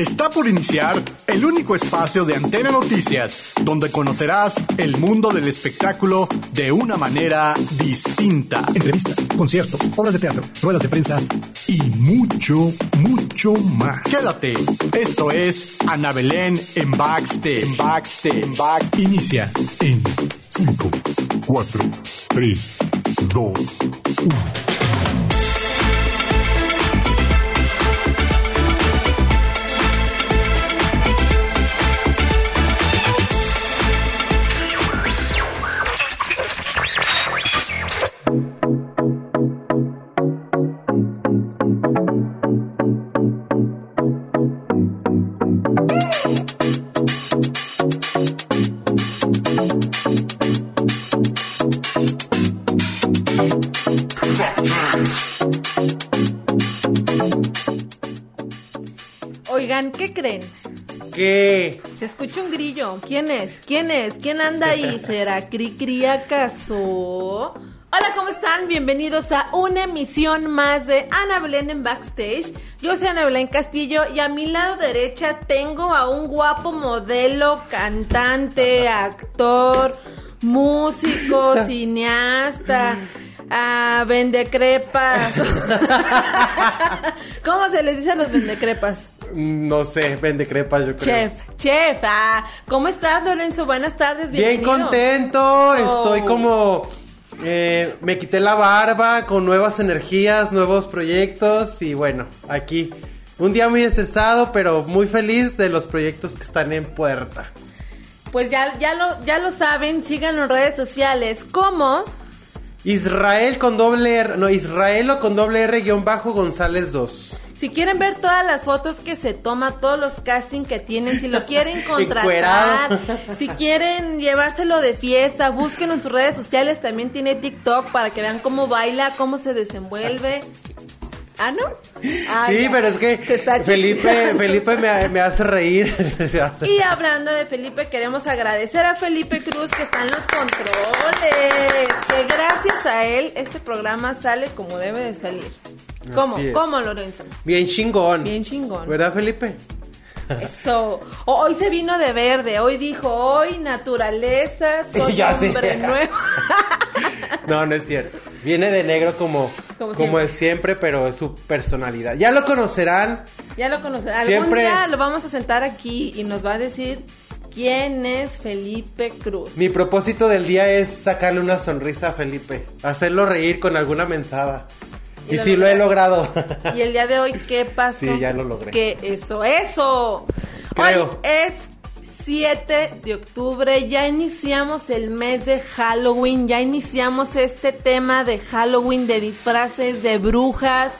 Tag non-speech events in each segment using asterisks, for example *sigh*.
Está por iniciar el único espacio de Antena Noticias, donde conocerás el mundo del espectáculo de una manera distinta. Entrevistas, conciertos, obras de teatro, ruedas de prensa y mucho, mucho más. Quédate. Esto es Ana Belén en Backstage. En Backstage. En Back. Inicia en 5, 4, 3, 2, 1. ¿Qué creen? ¿Qué? Se escucha un grillo. ¿Quién es? ¿Quién es? ¿Quién anda ahí? *laughs* ¿Será Cri Cri acaso? Hola, ¿cómo están? Bienvenidos a una emisión más de Ana Belén en Backstage. Yo soy Ana Belén Castillo y a mi lado derecha tengo a un guapo modelo, cantante, actor, músico, *laughs* cineasta. A vendecrepas. *laughs* ¿Cómo se les dice a los vendecrepas? No sé, vende crepas, yo creo. Chef, chef, ah, ¿cómo estás Lorenzo? Buenas tardes, Bien bienvenido. contento, estoy Oh. como... eh, me quité la barba con nuevas energías, nuevos proyectos y bueno, aquí. Un día muy estresado, pero muy feliz de los proyectos que están en puerta. Pues ya, ya, lo, ya lo saben, síganlo en redes sociales como Israel con doble R, no, Israelo con doble R guion bajo González 2. Si quieren ver todas las fotos que se toma, todos los castings que tienen, si lo quieren *laughs* contratar, si quieren llevárselo de fiesta, búsquenlo en sus redes sociales, también tiene TikTok para que vean cómo baila, cómo se desenvuelve. ¿Ah, no? Ah, sí, ya. pero es que Felipe. Felipe me, me hace reír. *laughs* Y hablando de Felipe, queremos agradecer a Felipe Cruz que está en los controles. Que gracias a él este programa sale como debe de salir. ¿Cómo? Así es. ¿Cómo, Lorenzo? Bien chingón. Bien chingón. ¿Verdad, Felipe? Eso. Hoy se vino de verde. Hoy dijo, hoy naturaleza, *laughs* soy Ya hombre nuevo. *laughs* No, no es cierto. Viene de negro como, Como como, siempre. es siempre, pero es su personalidad. Ya lo conocerán. ya lo conocerán. Algún Siempre- día lo vamos a sentar aquí y nos va a decir quién es Felipe Cruz. Mi propósito del día es sacarle una sonrisa a Felipe. Hacerlo reír con alguna mensada. Y Y, lo sí lo he logrado. Y el día de hoy, ¿qué pasó? Sí, ya lo logré. Que eso, eso. Creo. Hoy es 7 de octubre, ya iniciamos el mes de Halloween, ya iniciamos este tema de Halloween, de disfraces, de brujas.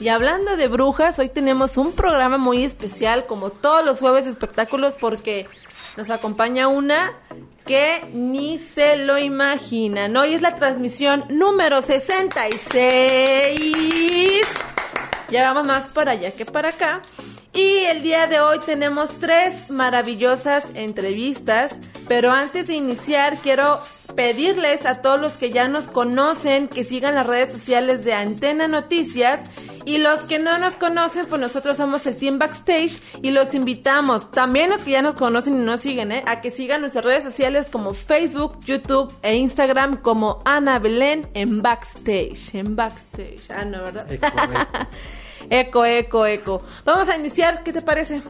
Y hablando de brujas, hoy tenemos un programa muy especial, como todos los jueves espectáculos, porque nos acompaña una que ni se lo imaginan. Hoy es la transmisión número 66. Ya vamos más para allá que para acá. Y el día de hoy tenemos tres maravillosas entrevistas. Pero antes de iniciar, quiero pedirles a todos los que ya nos conocen que sigan las redes sociales de Antena Noticias. Y los que no nos conocen, pues nosotros somos el Team Backstage y los invitamos, también los que ya nos conocen y nos siguen, ¿eh? a que sigan nuestras redes sociales como Facebook, YouTube e Instagram como Ana Belén en Backstage. En Backstage. Ah, no, ¿verdad? Eco, eco. *laughs* Eco, eco, eco. Vamos a iniciar, ¿qué te parece?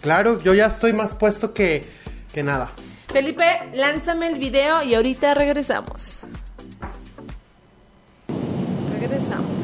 Claro, yo ya estoy más puesto que, que nada. Felipe, lánzame el video y ahorita regresamos. Regresamos.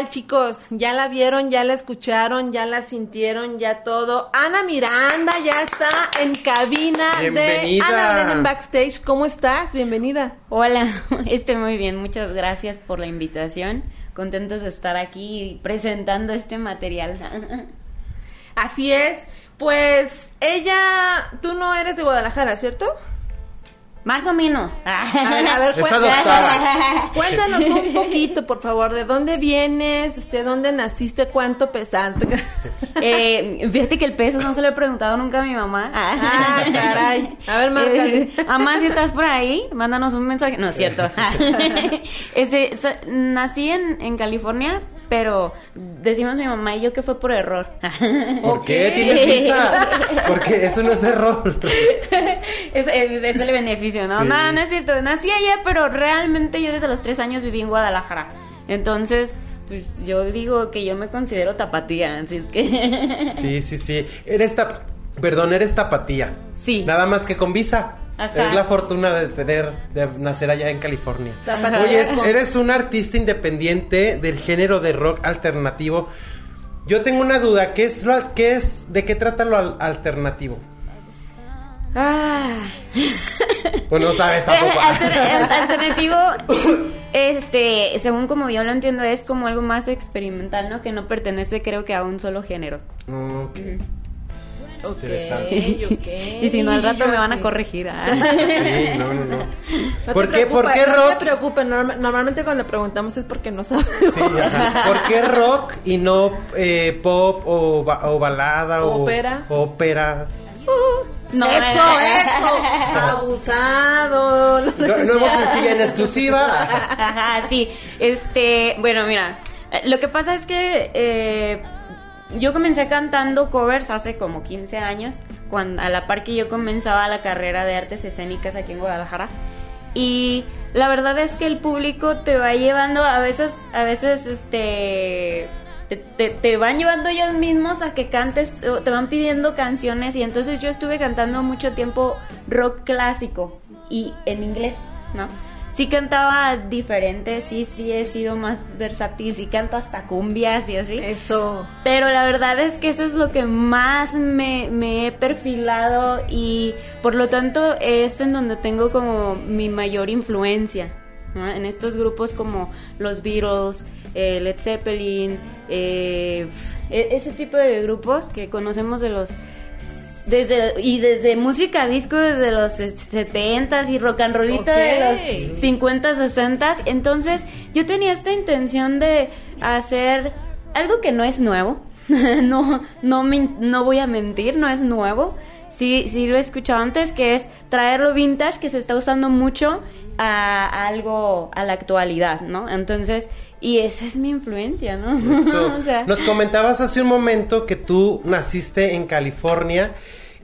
Tal, chicos? ¿Ya la vieron? ¿Ya la escucharon? ¿Ya la sintieron? ¿Ya todo? Ana Miranda ya está en cabina de. Ana Belén en Backstage. ¿Cómo estás? Bienvenida. Hola, *laughs* estoy muy bien, muchas gracias por la invitación. Contentos de estar aquí presentando este material. *laughs* Así es. Pues ella, tú no eres de Guadalajara, ¿cierto? Más o menos. A ver, *laughs* a ver, Es cuéntanos, *laughs* cuéntanos un *laughs* poquito, por favor, ¿de dónde vienes? Este, ¿Dónde naciste? ¿Cuánto pesaste? Eh, fíjate que el peso no se lo he preguntado nunca a mi mamá. Ah, caray. A ver, márcale. Eh, Mamá, si estás por ahí, mándanos un mensaje. No es cierto. este, so- nací en, en California, pero decimos mi mamá y yo que fue por error. *laughs* ¿Por qué tienes visa? Porque eso no es error. *laughs* es, es- es el beneficio, ¿no? Sí. No, no es cierto. Nací allá, pero realmente yo desde los tres años viví en Guadalajara. Entonces, pues yo digo que yo me considero tapatía, así es que... *laughs* Sí, sí, sí. Eres tap... Perdón, eres tapatía. Sí. Nada más que con visa. Ajá. Es la fortuna de tener, de nacer allá en California. Oye, eres un artista independiente del género de rock alternativo. Yo tengo una duda, ¿qué es, lo- qué es de qué trata lo al- alternativo? Ah. Pues no sabes *laughs* tampoco. Alter- al- alternativo, *laughs* este, según como yo lo entiendo, es como algo más experimental, ¿no? Que no pertenece, creo que, a un solo género. Ok. Ok, Interesante. ok. *laughs* Y si no, al rato me van a corregir. ah. Sí, no, no, no. No ¿Por qué, por qué No rock? te preocupes, norma- normalmente cuando le preguntamos es porque no sabemos. Sí, ajá. ¿Por qué rock y no eh, pop o, ba- o balada o Ópera. ópera? No, eso, eso. Abusado. No, nuevo sencillo en exclusiva. Ajá, sí. Este, bueno, mira, eh, lo que pasa es que eh, yo comencé cantando covers hace como 15 años, cuando, a la par que yo comenzaba la carrera de artes escénicas aquí en Guadalajara. Y la verdad es que el público te va llevando a veces, a veces, este, te, te- van llevando ellos mismos a que cantes, te van pidiendo canciones y entonces yo estuve cantando mucho tiempo rock clásico y en inglés, ¿no? Sí cantaba diferente, sí, sí he sido más versátil, sí canto hasta cumbias y así. Eso. Pero la verdad es que eso es lo que más me, me he perfilado y por lo tanto es en donde tengo como mi mayor influencia. ¿no? En estos grupos como los Beatles, eh, Led Zeppelin, eh, e- ese tipo de grupos que conocemos de los desde y desde música disco desde los 70s y rock and rollita de los 50, 60 Entonces, yo tenía esta intención de hacer algo que no es nuevo. *laughs* no no no voy a mentir, no es nuevo. Sí, sí lo he escuchado antes, que es traerlo vintage, que se está usando mucho a, algo, a la actualidad, ¿no? Entonces, y esa es mi influencia, ¿no? *laughs* Nos comentabas hace un momento que tú naciste en California.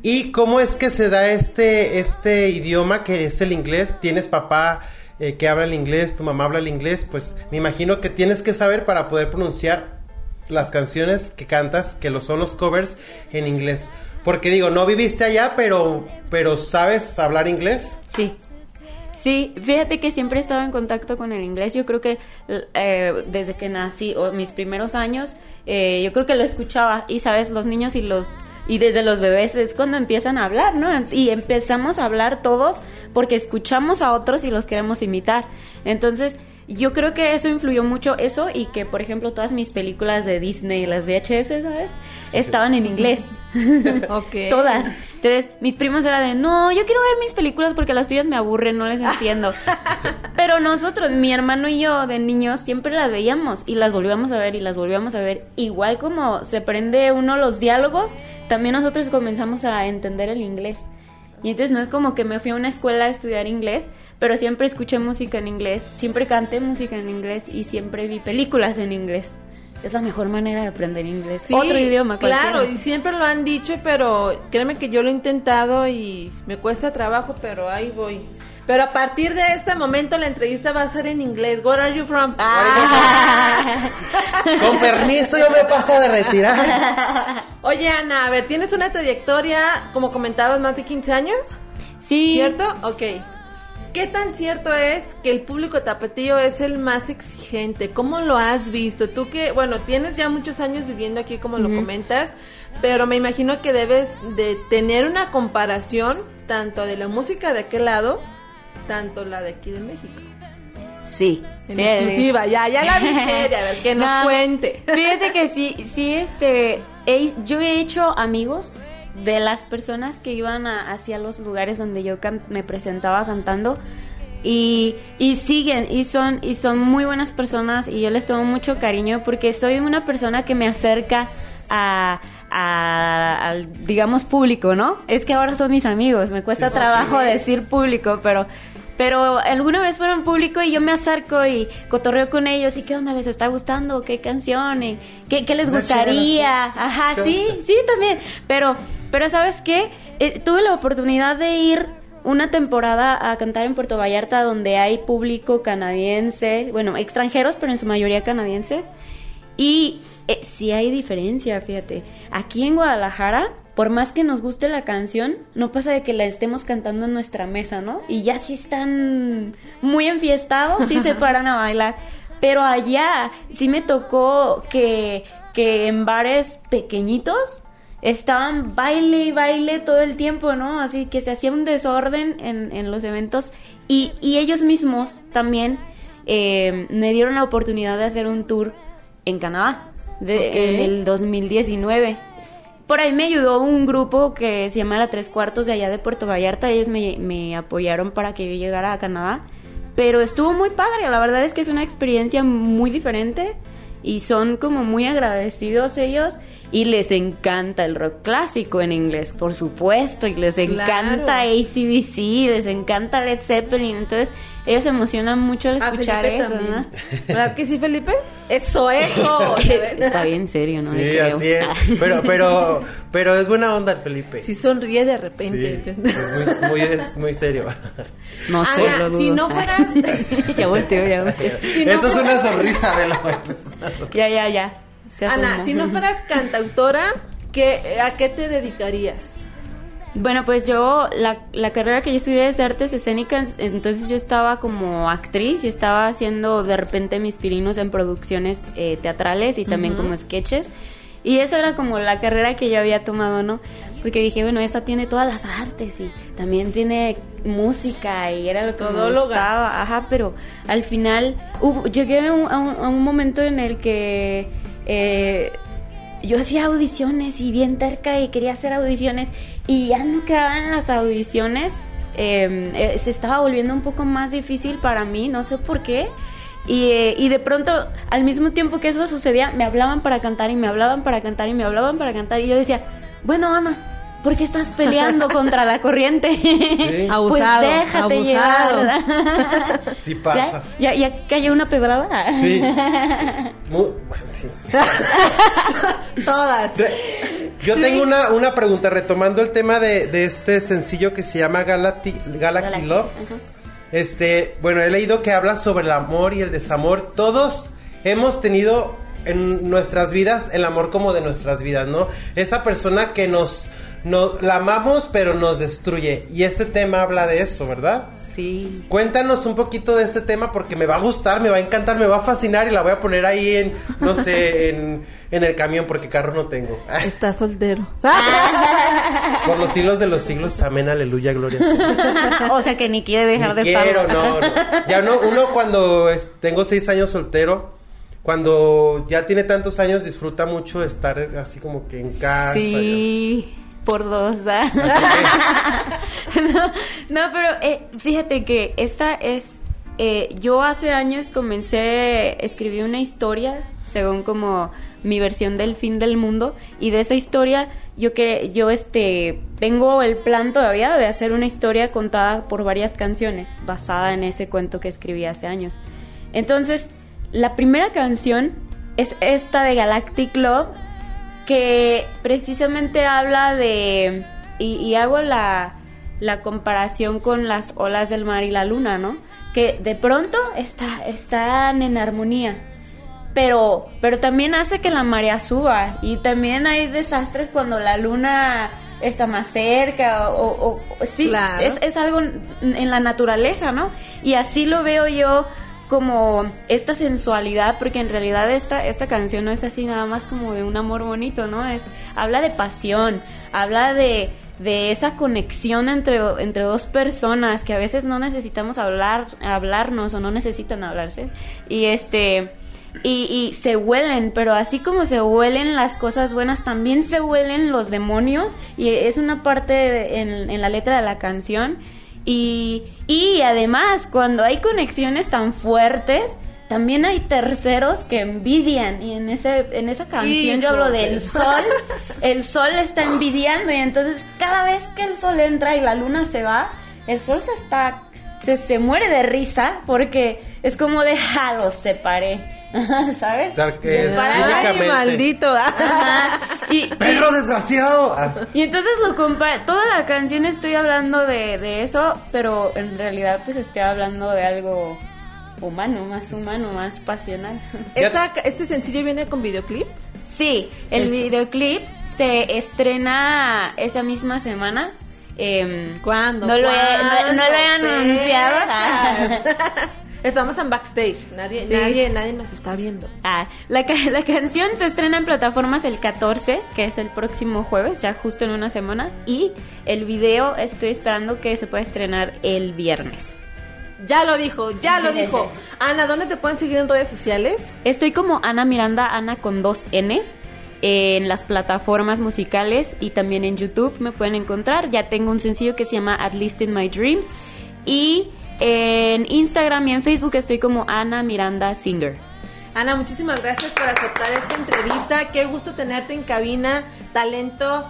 ¿Y cómo es que se da este, este idioma que es el inglés? ¿Tienes papá eh, que habla el inglés, tu mamá habla el inglés? Pues me imagino que tienes que saber para poder pronunciar las canciones que cantas, que lo son los covers en inglés. Porque digo, no viviste allá, pero, pero ¿sabes hablar inglés? Sí. Sí, fíjate que siempre he estado en contacto con el inglés. Yo creo que eh, desde que nací, o mis primeros años, eh, yo creo que lo escuchaba. Y sabes, los niños y los y desde los bebés es cuando empiezan a hablar, ¿no? Y empezamos a hablar todos porque escuchamos a otros y los queremos imitar. Entonces, yo creo que eso influyó mucho, eso y que, por ejemplo, todas mis películas de Disney, las VHS, ¿sabes? Estaban en inglés. *laughs* ok. *laughs* todas. Entonces, mis primos eran de, no, yo quiero ver mis películas porque las tuyas me aburren, no les entiendo. *laughs* Pero nosotros, mi hermano y yo, de niños, siempre las veíamos y las volvíamos a ver y las volvíamos a ver. Igual como se prende uno los diálogos, también nosotros comenzamos a entender el inglés. Y entonces no es como que me fui a una escuela a estudiar inglés, pero siempre escuché música en inglés, siempre canté música en inglés y siempre vi películas en inglés. Es la mejor manera de aprender inglés. Otro idioma, Claro, y siempre lo han dicho, pero créeme que yo lo he intentado y me cuesta trabajo, pero ahí voy. Pero a partir de este momento la entrevista va a ser en inglés. Where are you from? Ah. *laughs* Con permiso, yo me paso de retirar. Oye, Ana, a ver, ¿tienes una trayectoria, como comentabas, más de 15 años? Sí. ¿Cierto? Ok. ¿Qué tan cierto es que el público tapatío es el más exigente? ¿Cómo lo has visto? Tú que, bueno, tienes ya muchos años viviendo aquí, como lo comentas, pero me imagino que debes de tener una comparación tanto de la música de aquel lado, tanto la de aquí de México. Sí. En exclusiva, ya, ya la viste, *laughs* a ver, que nos cuente. *laughs* Fíjate que sí, sí, este, yo he hecho amigos de las personas que iban hacia los lugares donde yo me presentaba cantando y, y, siguen y son y son muy buenas personas y yo les tomo mucho cariño porque soy una persona que me acerca a, al digamos público, ¿no? Es que ahora son mis amigos, me cuesta trabajo decir público, pero pero alguna vez fueron público y yo me acerco y cotorreo con ellos y qué onda les está gustando, qué canción, qué, qué les gustaría. Ajá, sí, sí también. Pero, pero ¿sabes qué? Eh, tuve la oportunidad de ir una temporada a cantar en Puerto Vallarta donde hay público canadiense, bueno, extranjeros, pero en su mayoría canadiense. Y eh, sí hay diferencia, fíjate. Aquí en Guadalajara por más que nos guste la canción, no pasa de que la estemos cantando en nuestra mesa, ¿no? Y ya sí están muy enfiestados, sí se *laughs* paran a bailar. Pero allá sí me tocó que, que en bares pequeñitos estaban baile y baile todo el tiempo, ¿no? Así que se hacía un desorden en, en los eventos y, y, ellos mismos también eh, me dieron la oportunidad de hacer un tour en Canadá de, en el 2019 por ahí me ayudó un grupo que se llama La Tres Cuartos de allá de Puerto Vallarta. Ellos me, me apoyaron para que yo llegara a Canadá. Pero estuvo muy padre. La verdad es que es una experiencia muy diferente. Y son como muy agradecidos ellos. Y les encanta el rock clásico en inglés, por supuesto. Y les encanta ACDC, les encanta Led Zeppelin. Entonces ellos se emocionan mucho al escuchar eso, ¿no? *laughs* ¿Verdad que sí, Felipe? Eso, eso. *laughs* Está bien serio, ¿no? Sí, así es. Pero, pero, pero es buena onda Felipe. Sí sonríe de repente. es, muy, es muy serio. No sé, si no fueras... *laughs* ya volteo, ya volteo. Esto es una sonrisa de la Ya, ya, ya. Ana, si no fueras cantautora, ¿qué, ¿a qué te dedicarías? Bueno, pues yo, la, la, carrera que yo estudié es artes escénicas, entonces yo estaba como actriz y estaba haciendo de repente mis pirinos en producciones eh, teatrales y también como sketches. Y esa era como la carrera que yo había tomado, ¿no? Porque dije, bueno, esa tiene todas las artes y también tiene música y era lo que me gustaba. Ajá, pero al final llegué a un, a un, momento en el que... Eh, yo hacía audiciones y bien terca y quería hacer audiciones y ya no quedaban las audiciones. Em, eh, se estaba volviendo un poco más difícil para mí, no sé por qué. Y, eh, y, de pronto, al mismo tiempo que eso sucedía, me hablaban para cantar y me hablaban para cantar y me hablaban para cantar. Y yo decía, bueno, Ana, ¿por qué estás peleando *laughs* contra la corriente? Sí. Abusado, pues déjate abusado. llevar. Sí pasa. ¿Ya, ya, ya cayó una pedrada? Sí. *laughs* Muy- bueno, sí. *laughs* Todas. Yo tengo una, una pregunta retomando el tema de, de este sencillo que se llama Galati, Galaxy Galaxy, Love. ajá. Este, bueno, he leído que habla sobre el amor y el desamor. Todos hemos tenido en nuestras vidas el amor como de nuestras vidas, ¿no? Esa persona que nos, nos la amamos pero nos destruye. Y este tema habla de eso, ¿verdad? Sí. Cuéntanos un poquito de este tema porque me va a gustar, me va a encantar, me va a fascinar y la voy a poner ahí en, no sé, *laughs* en, en el camión porque carro no tengo. *laughs* Está soltero. *laughs* Por los siglos de los siglos, amén, aleluya, gloria. a Dios. o sea que ni quiere dejar Ni de quiero, estar. no, no. Ya no, uno cuando es- tengo seis años soltero, cuando ya tiene tantos años, disfruta mucho estar así como que en casa. Sí, por dos. ¿ah? *laughs* no, no, pero eh, fíjate que esta es... eh, yo hace años comencé, escribí una historia, según como mi versión del fin del mundo, y de esa historia yo que yo este tengo el plan todavía de hacer una historia contada por varias canciones, basada en ese cuento que escribí hace años. Entonces, la primera canción es esta de Galactic Love, que precisamente habla de, y, y hago la, la comparación con las olas del mar y la luna, ¿no? Que de pronto está, están en armonía, pero, pero también hace que la marea suba y también hay desastres cuando la luna está más cerca o, o- o- sí, Claro. es, es algo en en la naturaleza, ¿no? Y así lo veo yo como esta sensualidad, porque en realidad esta, esta canción no es así nada más como de un amor bonito, ¿no? Es, habla de pasión, habla de, de esa conexión entre, entre dos personas que a veces no necesitamos hablar, hablarnos o no necesitan hablarse. Y este y, y se huelen, pero así como se huelen las cosas buenas, también se huelen los demonios y es una parte en la letra de la canción. Y, y además, cuando hay conexiones tan fuertes, también hay terceros que envidian. Y en, ese, en esa canción yo hablo del sol. El sol está envidiando y entonces cada vez que el sol entra y la luna se va, el sol se está... Se, se muere de risa porque es como de, ja, los separé. *laughs* ¿Sabes? O sea, que Se es para- cínicamente- Ay, maldito. Ajá. Y, *laughs* y- ¡Perro desgraciado! Ah, y entonces lo compara, toda la canción estoy hablando de, de eso, pero en realidad pues estoy hablando de algo humano, más humano, más pasional. Esta- este sencillo viene con videoclip. Sí, el Eso. videoclip se estrena esa misma semana. Em, ¿Cuándo? No lo he, no- no lo he anunciado. *laughs* Estamos en backstage. Nadie, Sí. nadie, nadie nos está viendo. Ah, la, la canción se estrena en plataformas el 14, que es el próximo jueves, ya justo en una semana. Y el video estoy esperando que se pueda estrenar el viernes. Ya lo dijo, ya lo *laughs* dijo. Ana, ¿dónde te pueden seguir en redes sociales? Estoy como Ana Miranda, Ana con dos Ns, en las plataformas musicales y también en YouTube me pueden encontrar. Ya tengo un sencillo que se llama At Least in My Dreams. Y en Instagram y en Facebook estoy como Ana Miranda Singer. Ana, muchísimas gracias por aceptar esta entrevista. Qué gusto tenerte en cabina. Talento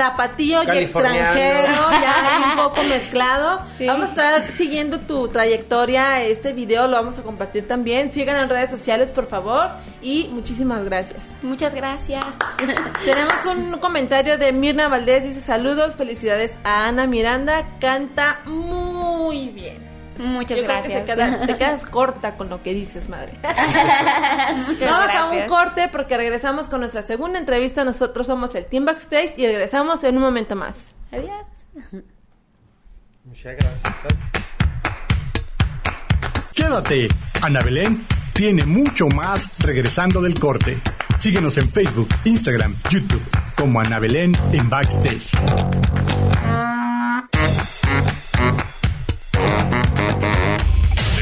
tapatío y extranjero, ya un poco *laughs* mezclado. Sí. Vamos a estar siguiendo tu trayectoria. Este video lo vamos a compartir también. Sigan en redes sociales, por favor. Y muchísimas gracias. Muchas gracias. *laughs* Tenemos un comentario de Mirna Valdés. Dice saludos, felicidades a Ana Miranda. Canta muy bien. Muchas Yo creo que gracias. se queda- te *laughs* quedas corta con lo que dices, madre. *laughs* Muchas Vamos a un corte porque regresamos con nuestra segunda entrevista. Nosotros somos el Team Backstage y regresamos en un momento más. Adiós. Muchas gracias. Quédate. Ana Belén tiene mucho más regresando del corte. Síguenos en Facebook, Instagram, YouTube como Ana Belén en Backstage.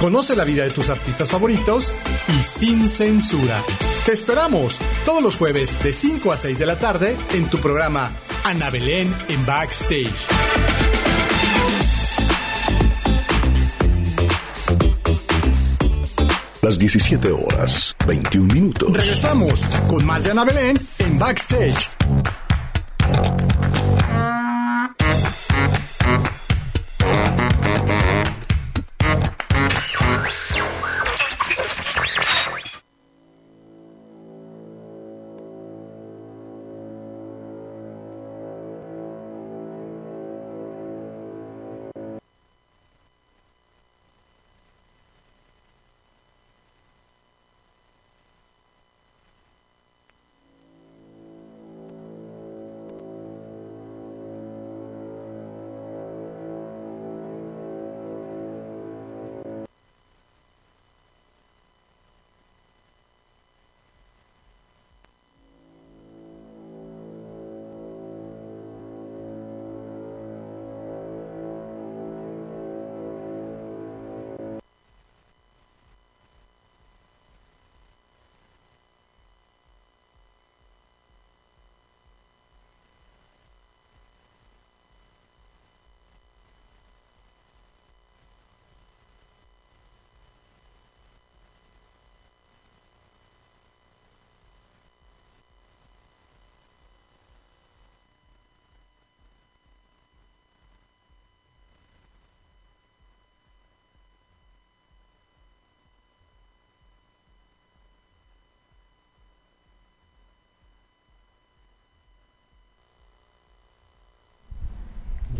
Conoce la vida de tus artistas favoritos y sin censura. Te esperamos todos los jueves de 5 a 6 de la tarde en tu programa Ana Belén en Backstage. Las 17 horas, 21 minutos. Regresamos con más de Ana Belén en Backstage.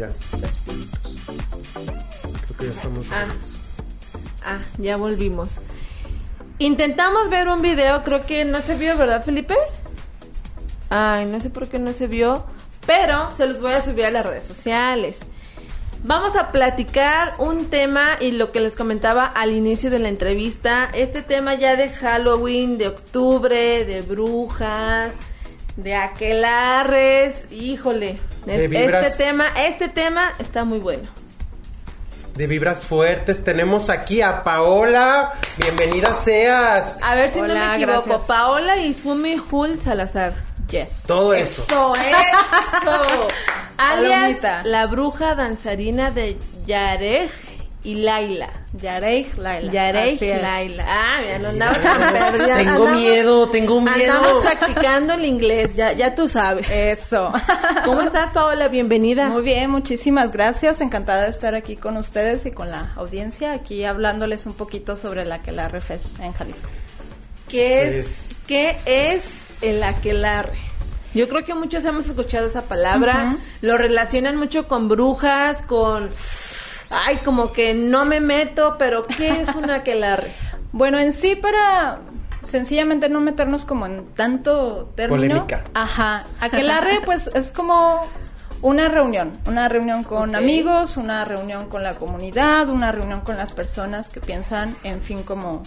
Ya. Creo que ya estamos. Ah. Ah, ya volvimos. Intentamos ver un video, creo que no se vio, ¿verdad, Felipe? Ay, no sé por qué no se vio, pero se los voy a subir a las redes sociales. Vamos a platicar un tema y lo que les comentaba al inicio de la entrevista, este tema ya de Halloween, de octubre, de brujas, de aquelarres, híjole, De es- vibras. este tema, este tema está muy bueno. De vibras fuertes tenemos aquí a Paola. Bienvenida seas. A ver si no Hola, me equivoco, gracias. Paola Izumi Hul Salazar. Yes. Todo eso. Eso, eso. *laughs* Alias la bruja danzarina de Yarej y Laila. Yareij Laila. Es. Laila. Ah, mira, no andaba tan perdida. Tengo Andamos- miedo, tengo miedo. Andamos practicando el inglés, ya, ya tú sabes. Eso. *laughs* ¿Cómo estás, Paola? Bienvenida. Muy bien, muchísimas gracias. Encantada de estar aquí con ustedes y con la audiencia, aquí hablándoles un poquito sobre la que la refes en Jalisco. ¿Qué es, ¿Qué es el aquelarre? Yo creo que muchos hemos escuchado esa palabra. Lo relacionan mucho con brujas, con... Ay, como que no me meto, pero ¿qué es *laughs* un aquelarre? Bueno, en sí para sencillamente no meternos como en tanto término. Polémica. Ajá. Aquelarre *laughs* pues es como una reunión, una reunión con amigos, una reunión con la comunidad, una reunión con las personas que piensan, en fin, como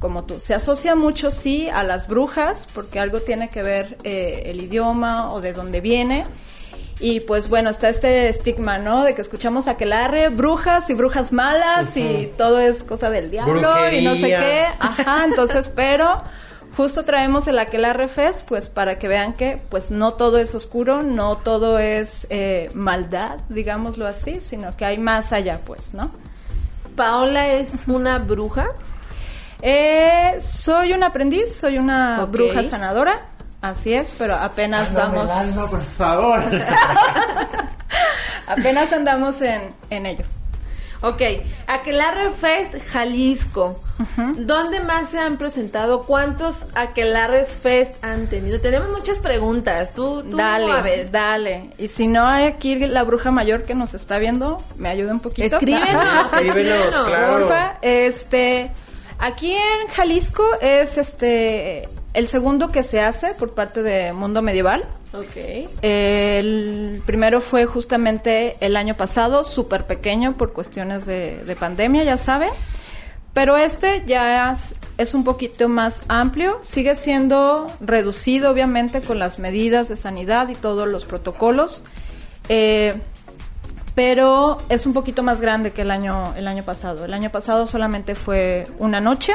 como tú. Se asocia mucho, sí, a las brujas, porque algo tiene que ver eh, el idioma o de dónde viene. Y pues bueno, está este estigma, ¿no? De que escuchamos aquelarre, brujas y brujas malas y todo es cosa del diablo y no sé qué. Ajá, entonces, *laughs* pero justo traemos el Aquelarre Fest, pues para que vean que pues no todo es oscuro, no todo es eh, maldad, digámoslo así, sino que hay más allá, pues, ¿no? Paola es una bruja. Eh, soy un aprendiz, soy una bruja sanadora, así es, pero apenas Sálvame vamos, el alma, por favor. *laughs* apenas andamos en, en ello. Ok, Aquelarre Fest Jalisco. ¿Dónde más se han presentado? ¿Cuántos Aquelarres Fest han tenido? Tenemos muchas preguntas. Tú, tú Dale, a ver. dale. Y si no hay aquí la bruja mayor que nos está viendo, me ayuda un poquito. Escríbenos, *laughs* escríbenos. claro. Porfa, este, aquí en Jalisco es este el segundo que se hace por parte de Mundo Medieval. Ok. El primero fue justamente el año pasado, súper pequeño por cuestiones de, de pandemia, ya saben. Pero este ya es, es un poquito más amplio, sigue siendo reducido obviamente con las medidas de sanidad y todos los protocolos, eh, pero es un poquito más grande que el año, el año pasado. El año pasado solamente fue una noche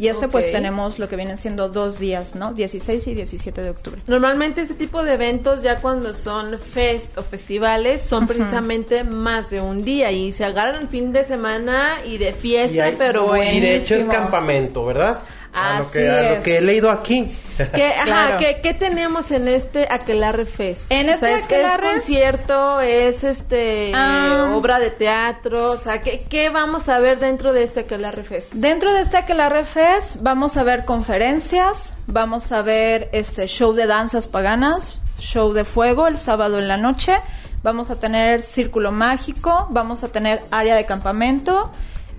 y este pues tenemos lo que vienen siendo dos días, ¿no? 16 y 17 de octubre. Normalmente este tipo de eventos ya cuando son fest o festivales son precisamente más de un día y se agarran el fin de semana y de fiesta, Y, hay- pero y de hecho es campamento, ¿verdad? A, lo Así que, a lo es. que he leído aquí. ¿Qué, ajá, Claro. ¿qué, qué tenemos en este Aquelarre Fest? En este O sea, es- Aquelarre- ¿Es concierto? ¿Es este Ah. obra de teatro? O sea, ¿qué, qué vamos a ver dentro de este Aquelarre Fest? Dentro de este Aquelarre Fest vamos a ver conferencias, vamos a ver este show de danzas paganas, show de fuego el sábado en la noche, vamos a tener círculo mágico, vamos a tener área de campamento,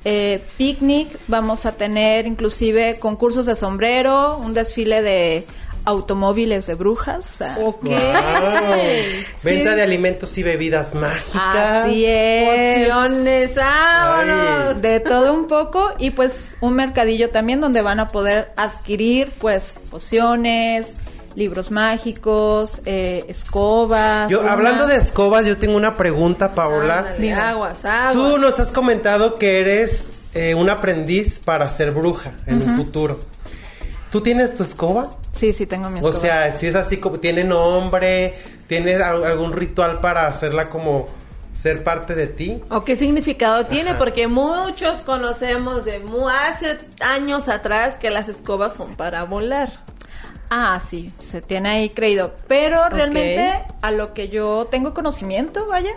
eh, picnic, vamos a tener inclusive concursos de sombrero, un desfile de automóviles de brujas. Ok. Wow. *laughs* Sí. Venta de alimentos y bebidas mágicas. Así es. Pociones, vámonos. De todo un poco y pues un mercadillo también donde van a poder adquirir pues pociones, libros mágicos, eh, escobas. Yo, hablando de escobas, yo tengo una pregunta, Paola. Ándale, Mira. aguas, aguas. Tú nos has comentado que eres eh, un aprendiz para ser bruja en un futuro. ¿Tú tienes tu escoba? Sí, sí, tengo mi O escoba. sea, si es así como tiene nombre, tiene al- algún ritual para hacerla como ser parte de ti. ¿O qué significado tiene? Ajá. Porque muchos conocemos de mu- hace años atrás que las escobas son para volar. Ah, sí, se tiene ahí creído. Pero realmente, a lo que yo tengo conocimiento, vaya,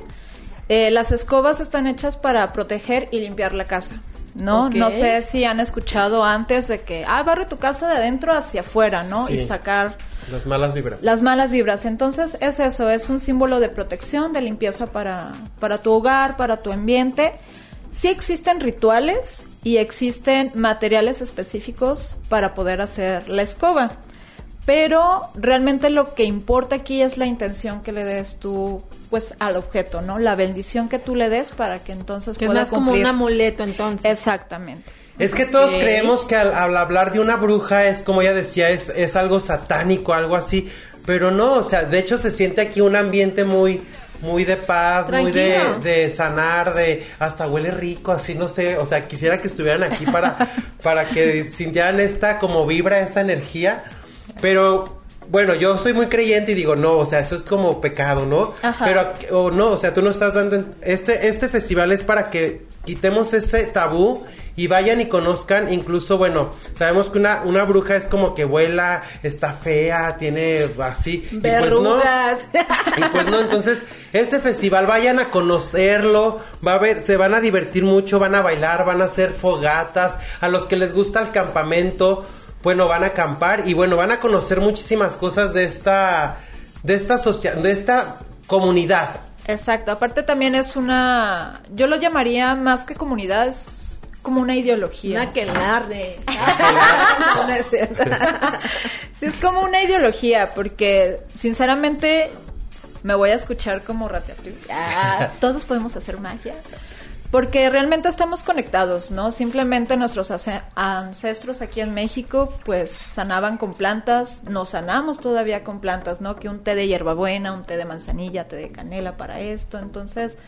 eh, las escobas están hechas para proteger y limpiar la casa. ¿no? No sé si han escuchado antes de que, ah, barre tu casa de adentro hacia afuera, ¿no? Y sacar Las malas vibras. las malas vibras. Entonces es eso, es un símbolo de protección, de limpieza para, para tu hogar, para tu ambiente. Sí existen rituales y existen materiales específicos para poder hacer la escoba. Pero realmente lo que importa aquí es la intención que le des tú pues al objeto, ¿no? La bendición que tú le des para que entonces Que es pueda más como cumplir. un amuleto entonces. Exactamente. Es que todos creemos que al, al hablar de una bruja es, como ella decía, es, es algo satánico, algo así. Pero no, o sea, de hecho se siente aquí un ambiente muy, muy de paz, muy de, de sanar, de hasta huele rico, así no sé. O sea, quisiera que estuvieran aquí para, *laughs* para que sintieran esta como vibra, esta energía. Pero bueno, yo soy muy creyente y digo, no, o sea, eso es como pecado, ¿no? Ajá. Pero o no, o sea, tú no estás dando en- este este festival es para que quitemos ese tabú y vayan y conozcan, incluso bueno, sabemos que una una bruja es como que vuela, está fea, tiene así y pues no. Verrugas. Y pues no, entonces ese festival vayan a conocerlo, va a ver, se van a divertir mucho, van a bailar, van a hacer fogatas, a los que les gusta el campamento, bueno, van a acampar y bueno, van a conocer muchísimas cosas de esta de esta socia- de esta comunidad. Exacto, aparte también es una, yo lo llamaría más que comunidad, es como una ideología. Una aquelarre. No, *laughs* no es cierto. *laughs* Sí, es como una ideología, porque sinceramente me voy a escuchar como Ratatouille. Ah, todos podemos hacer magia. Porque realmente estamos conectados, ¿no? Simplemente nuestros ancestros aquí en México, pues sanaban con plantas, nos sanamos todavía con plantas, ¿no? Que un té de hierbabuena, un té de manzanilla, té de canela para esto. Entonces,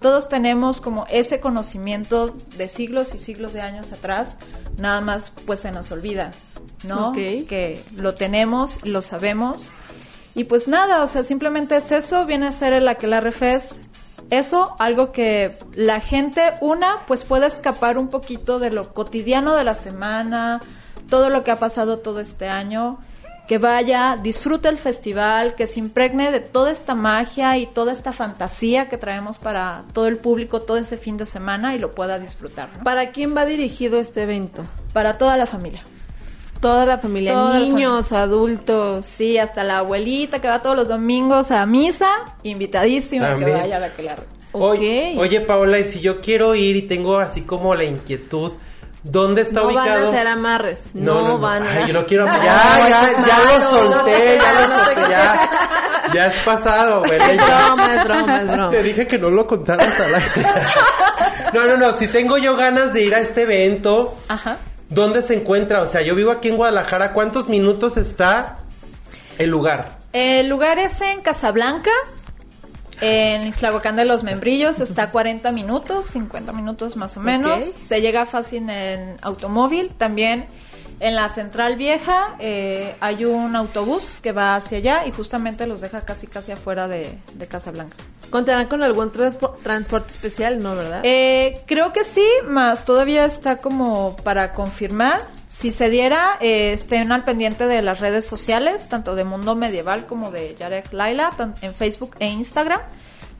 todos tenemos como ese conocimiento de siglos y siglos de años atrás, nada más pues se nos olvida, ¿no? Ok. Que lo tenemos, lo sabemos. Y pues nada, o sea, simplemente es eso, viene a ser el Aquelarre Fest. Eso, algo que la gente, una, pues puede escapar un poquito de lo cotidiano de la semana, todo lo que ha pasado todo este año, que vaya, disfrute el festival, que se impregne de toda esta magia y toda esta fantasía que traemos para todo el público todo ese fin de semana y lo pueda disfrutar, ¿no? ¿Para quién va dirigido este evento? Para toda la familia. Toda la familia, Toda la niños, adultos. Sí, hasta la abuelita que va todos los domingos a misa, invitadísima También. que vaya a la que la... Ok. Oye, oye, Paola, y si yo quiero ir y tengo así como la inquietud, ¿Dónde está no ubicado? van a hacer amarres. No, van a. Ay, yo no quiero. *laughs* No, Ya, ya, ya lo malo. solté, ya lo *laughs* No, no solté, ya. Ya es pasado, güey. Es broma, es broma, es broma. Te dije que no lo contaras al aire. *laughs* No, no, no. Si tengo yo ganas de ir a este evento, Ajá. ¿Dónde se encuentra? O sea, yo vivo aquí en Guadalajara. ¿Cuántos minutos está el lugar? El lugar es en Casablanca, en Ixtlahuacán de los Membrillos, está a 40 minutos, 50 minutos más o menos. Se llega fácil en automóvil. También en la Central Vieja eh, hay un autobús que va hacia allá y justamente los deja casi casi afuera de, de Casablanca. ¿Contarán con algún transpo- transporte especial? No, ¿verdad? Eh, creo que sí, más todavía está como para confirmar. Si se diera, eh, estén al pendiente de las redes sociales, tanto de Mundo Medieval como de Yarek Laila, en Facebook e Instagram,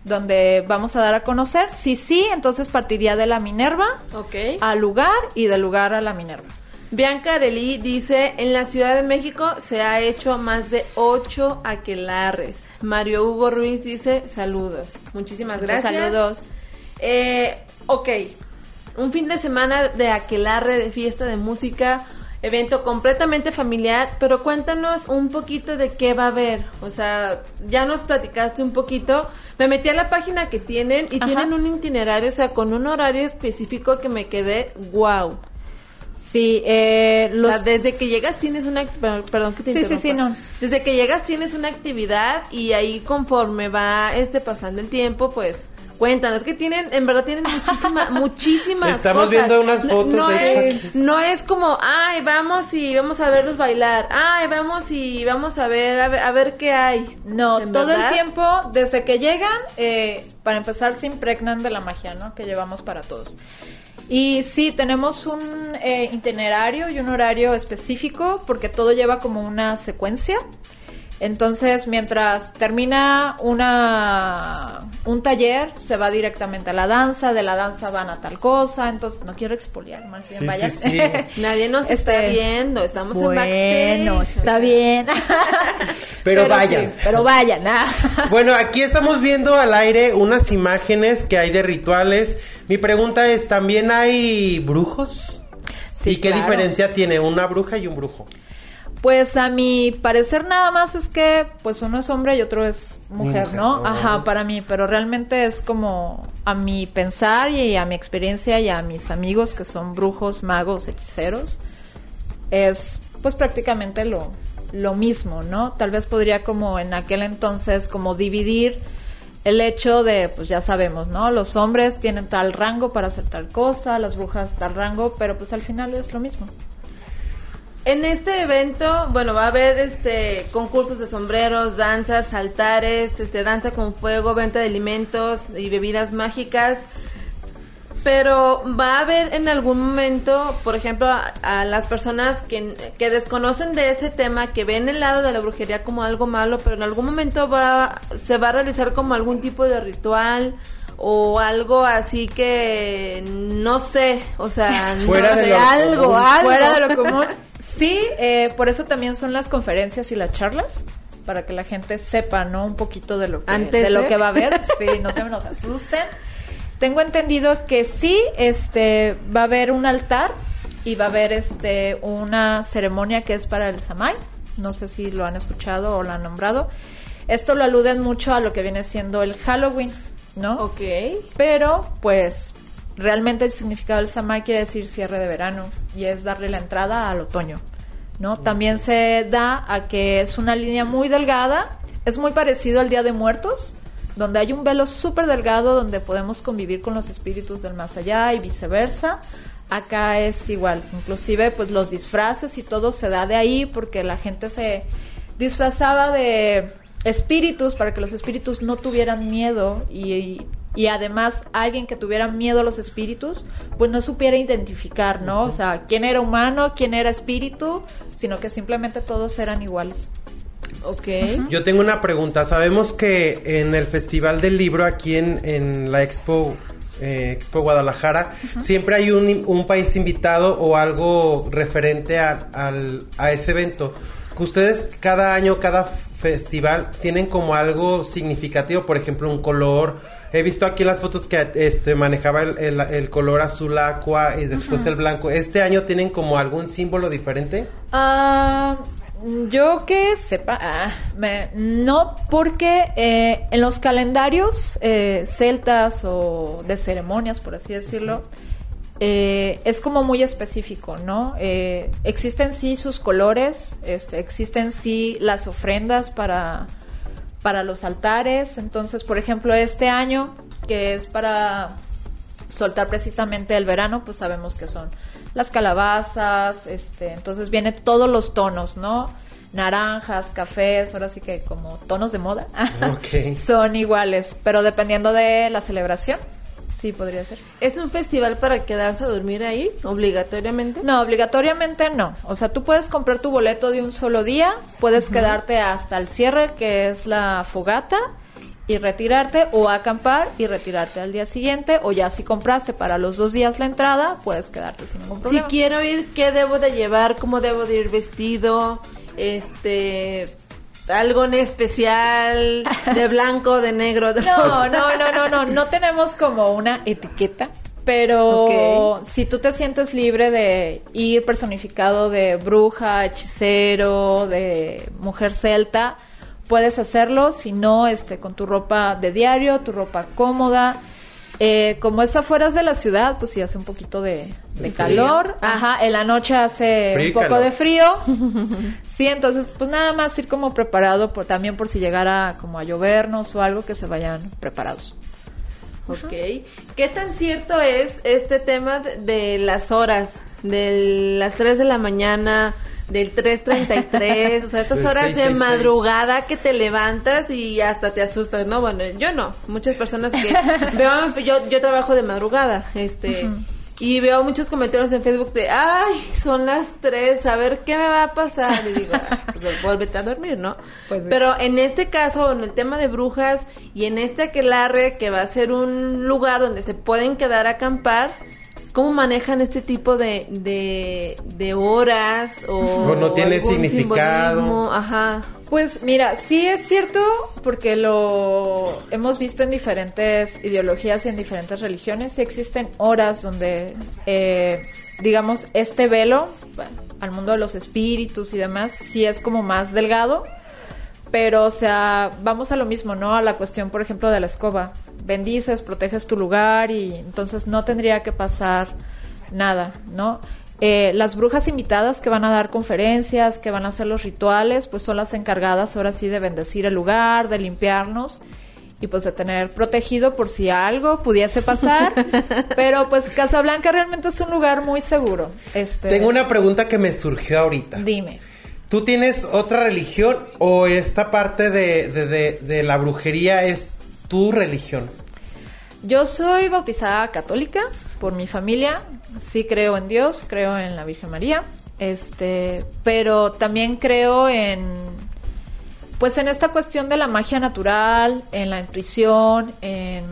donde vamos a dar a conocer. Si sí, entonces partiría de la Minerva ok. al lugar y del lugar a la Minerva. Bianca Arelí dice, en la Ciudad de México se ha hecho más de ocho aquelarres. Mario Hugo Ruiz dice, saludos. Muchísimas Muchos gracias. saludos. Eh, ok, un fin de semana de aquelarre, de fiesta, de música, evento completamente familiar, pero cuéntanos un poquito de qué va a haber. O sea, ya nos platicaste un poquito. Me metí a la página que tienen y Ajá. tienen un itinerario, o sea, con un horario específico que me quedé wow. Sí, eh, O los... sea, desde que llegas tienes una... per- Perdón que te Sí, sí, sí, no. Desde que llegas tienes una actividad y ahí conforme va este pasando el tiempo, pues... Cuéntanos, que tienen, en verdad tienen muchísima, *laughs* muchísimas Estamos cosas. viendo unas fotos, No, de es, no es como, ay, vamos y vamos a verlos bailar. Ay, vamos y vamos a ver, a ver, a ver qué hay. No, ¿En todo verdad? el tiempo, desde que llegan, eh, para empezar, se impregnan de la magia, ¿no? Que llevamos para todos. Y sí, tenemos un eh, itinerario y un horario específico, porque todo lleva como una secuencia. Entonces, mientras termina una un taller, se va directamente a la danza, de la danza van a tal cosa, entonces no quiero expoliar, más bien Sí, vayan. sí, sí. *laughs* Nadie nos está Este, viendo, estamos en Bueno, backstage. está bien. *laughs* Pero vayan. sí, pero vayan, ah. Bueno, aquí estamos viendo al aire unas imágenes que hay de rituales. Mi pregunta es, ¿también hay brujos? Sí, ¿Y qué claro. diferencia tiene una bruja y un brujo? Pues a mi parecer nada más es que pues uno es hombre y otro es mujer, ¿no? Ajá, para mí, pero realmente es como a mi pensar y a mi experiencia y a mis amigos que son brujos, magos, hechiceros, es pues prácticamente lo, lo mismo, ¿no? Tal vez podría como en aquel entonces como dividir el hecho de, pues ya sabemos, ¿no? Los hombres tienen tal rango para hacer tal cosa, las brujas tal rango, pero pues al final es lo mismo. En este evento, bueno, va a haber este concursos de sombreros, danzas, altares, este danza con fuego, venta de alimentos y bebidas mágicas. Pero va a haber en algún momento, por ejemplo, a, a las personas que, que desconocen de ese tema, que ven el lado de la brujería como algo malo, pero en algún momento va, se va a realizar como algún tipo de ritual o algo así que no sé, o sea, *laughs* Fuera no de lo algo, común. algo. Fuera de lo común. Sí, eh, por eso también son las conferencias y las charlas, para que la gente sepa, ¿no? Un poquito de lo que, Antes de lo que va a haber. *laughs* Sí, no se nos asusten. Tengo entendido que sí, este, va a haber un altar y va a haber este una ceremonia que es para el Samay. No sé si lo han escuchado o lo han nombrado. Esto lo aluden mucho a lo que viene siendo el Halloween, ¿no? Ok. Pero, pues, realmente el significado del Samay quiere decir cierre de verano y es darle la entrada al otoño, ¿no? También se da a que es una línea muy delgada, es muy parecido al Día de Muertos, donde hay un velo súper delgado donde podemos convivir con los espíritus del más allá y viceversa. Acá es igual, inclusive pues los disfraces y todo se da de ahí porque la gente se disfrazaba de espíritus para que los espíritus no tuvieran miedo y, y además alguien que tuviera miedo a los espíritus pues no supiera identificar, ¿no? O sea, quién era humano, quién era espíritu, sino que simplemente todos eran iguales. Ok. Yo tengo una pregunta. Sabemos que en el Festival del Libro aquí en, en la Expo, eh, Expo Guadalajara, siempre hay un, un país invitado o algo referente a, al- a ese evento. ustedes cada año, cada festival, tienen como algo significativo, por ejemplo, un color. He visto aquí las fotos que este manejaba el, el- el color azul aqua y después el blanco. ¿Este año tienen como algún símbolo diferente? Ah, yo que sepa, ah, no, porque eh, en los calendarios eh, celtas o de ceremonias, por así decirlo, eh, es como muy específico, ¿no? Existen sí sus colores, este, existen sí las ofrendas para, para los altares. Entonces, por ejemplo, este año, que es para soltar precisamente el verano, pues sabemos que son las calabazas, este, entonces viene todos los tonos, ¿no? Naranjas, cafés, ahora sí que como tonos de moda. Ok. *laughs* son iguales, pero dependiendo de la celebración, sí podría ser. ¿Es un festival para quedarse a dormir ahí, obligatoriamente? No, obligatoriamente no. O sea, tú puedes comprar tu boleto de un solo día, puedes quedarte hasta el cierre, que es la fogata, y retirarte, o acampar y retirarte al día siguiente, o ya si compraste para los dos días la entrada, puedes quedarte sin ningún Si problema. quiero ir, ¿qué debo de llevar? ¿Cómo debo de ir vestido? Este... Algo en especial, de *laughs* blanco, de negro, de *laughs* No, no, no, no, no, no tenemos como una etiqueta. Pero si tú te sientes libre de ir personificado de bruja, hechicero, de mujer celta, puedes hacerlo. Si no, este, con tu ropa de diario, tu ropa cómoda. Eh, como es afuera de la ciudad, pues sí hace un poquito de, de calor. Ajá, en la noche hace Frío un poco calor. de frío. *laughs* Sí, entonces pues nada más ir como preparado por, también por si llegara como a llovernos o algo que se vayan preparados. Ok. ¿Qué tan cierto es este tema de, de las horas? De las 3 de la mañana, del 3.33, o sea, estas *laughs* horas de 6:66. madrugada que te levantas y hasta te asustas, ¿no? Bueno, yo no. Muchas personas que *laughs* veo, yo, yo trabajo de madrugada, este... Y veo muchos comentarios en Facebook de, ay, son las 3, a ver qué me va a pasar. Y digo, "Ay, pues *laughs* vuélvete a dormir, ¿no? Pues sí. Pero en este caso, en el tema de brujas y en este aquelarre que va a ser un lugar donde se pueden quedar a acampar, ¿cómo manejan este tipo de, de, de horas? O, O no tiene algún significado. simbolismo? Ajá. Pues mira, sí es cierto porque lo hemos visto en diferentes ideologías y en diferentes religiones. Sí existen horas donde, eh, digamos, este velo bueno, al mundo de los espíritus y demás, sí es como más delgado. Pero, o sea, vamos a lo mismo, ¿no? A la cuestión, por ejemplo, de la escoba. Bendices, proteges tu lugar y entonces no tendría que pasar nada, ¿no? Eh, las brujas invitadas que van a dar conferencias, que van a hacer los rituales, pues son las encargadas ahora sí de bendecir el lugar, de limpiarnos y pues de tener protegido por si algo pudiese pasar. *laughs* Pero pues Casablanca realmente es un lugar muy seguro. Este, Tengo una pregunta que me surgió ahorita. Dime. ¿Tú tienes otra religión o esta parte de, de- de- de la brujería es tu religión? Yo soy bautizada católica por mi familia. Sí creo en Dios, creo en la Virgen María. Este, pero también creo en pues en esta cuestión de la magia natural, en la intuición, en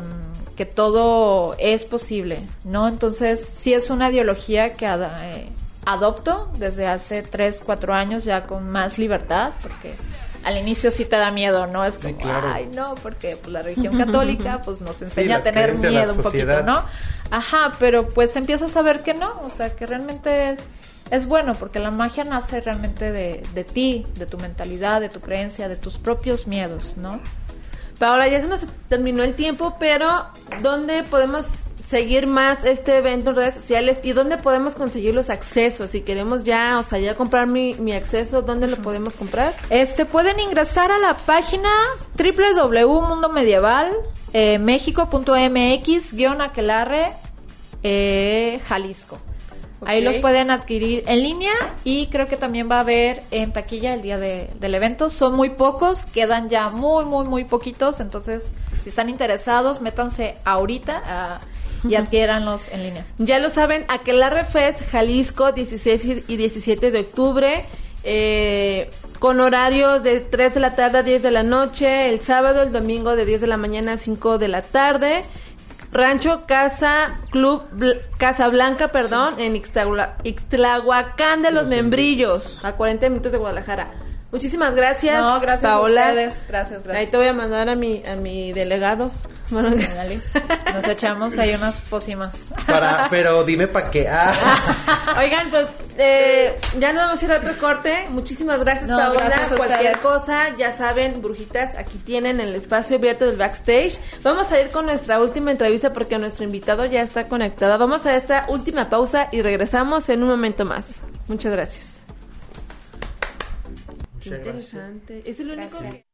que todo es posible, ¿no? Entonces, sí es una ideología que eh, adopto desde hace 3, 4 años ya con más libertad, porque al inicio sí te da miedo, ¿no? Es como, claro. ay, no, porque pues, la religión católica *laughs* pues nos enseña a tener miedo un poquito. ¿no? Ajá, pero pues empiezas a ver que no, o sea, que realmente es bueno, porque la magia nace realmente de, de ti, de tu mentalidad, de tu creencia, de tus propios miedos, ¿no? Paola, ya se nos terminó el tiempo, pero ¿dónde podemos seguir más este evento en redes sociales y dónde podemos conseguir los accesos? Si queremos ya, o sea, ya comprar mi, mi acceso, ¿dónde lo podemos comprar? Este, pueden ingresar a la página www.mundomedieval eh, mexico.mx guion aquelarre eh, Jalisco. Ahí los pueden adquirir en línea y creo que también va a haber en taquilla el día de- del evento. Son muy pocos, quedan ya muy, muy, muy poquitos. Entonces, si están interesados, métanse ahorita ah, y *laughs* adquiéranlos en línea. Ya lo saben, Aquelarre Fest, Jalisco, 16 y 17 de octubre, eh, con horarios de 3 de la tarde a 10 de la noche, el sábado, el domingo de 10 de la mañana a 5 de la tarde. Rancho Casa Club Bl- Casa Blanca, perdón, en Ixtlahuacán de los, Membrillos, a 40 minutos de Guadalajara. Muchísimas gracias, No, gracias Paola. a ustedes. Gracias, gracias. Ahí te voy a mandar a mi, a mi delegado. Bueno, Dale. Nos echamos ahí unas pócimas. Para, pero dime para qué. Ah. *laughs* Oigan, pues eh, ya nos vamos a ir a otro corte. Muchísimas gracias, No, Paola. gracias a Cualquier ustedes. cosa, ya saben, brujitas, aquí tienen el espacio abierto del backstage. Vamos a ir con nuestra última entrevista porque nuestro invitado ya está conectado. Vamos a esta última pausa y regresamos en un momento más. Muchas gracias. Qué Muchas gracias. interesante. Es el único Gracias. que...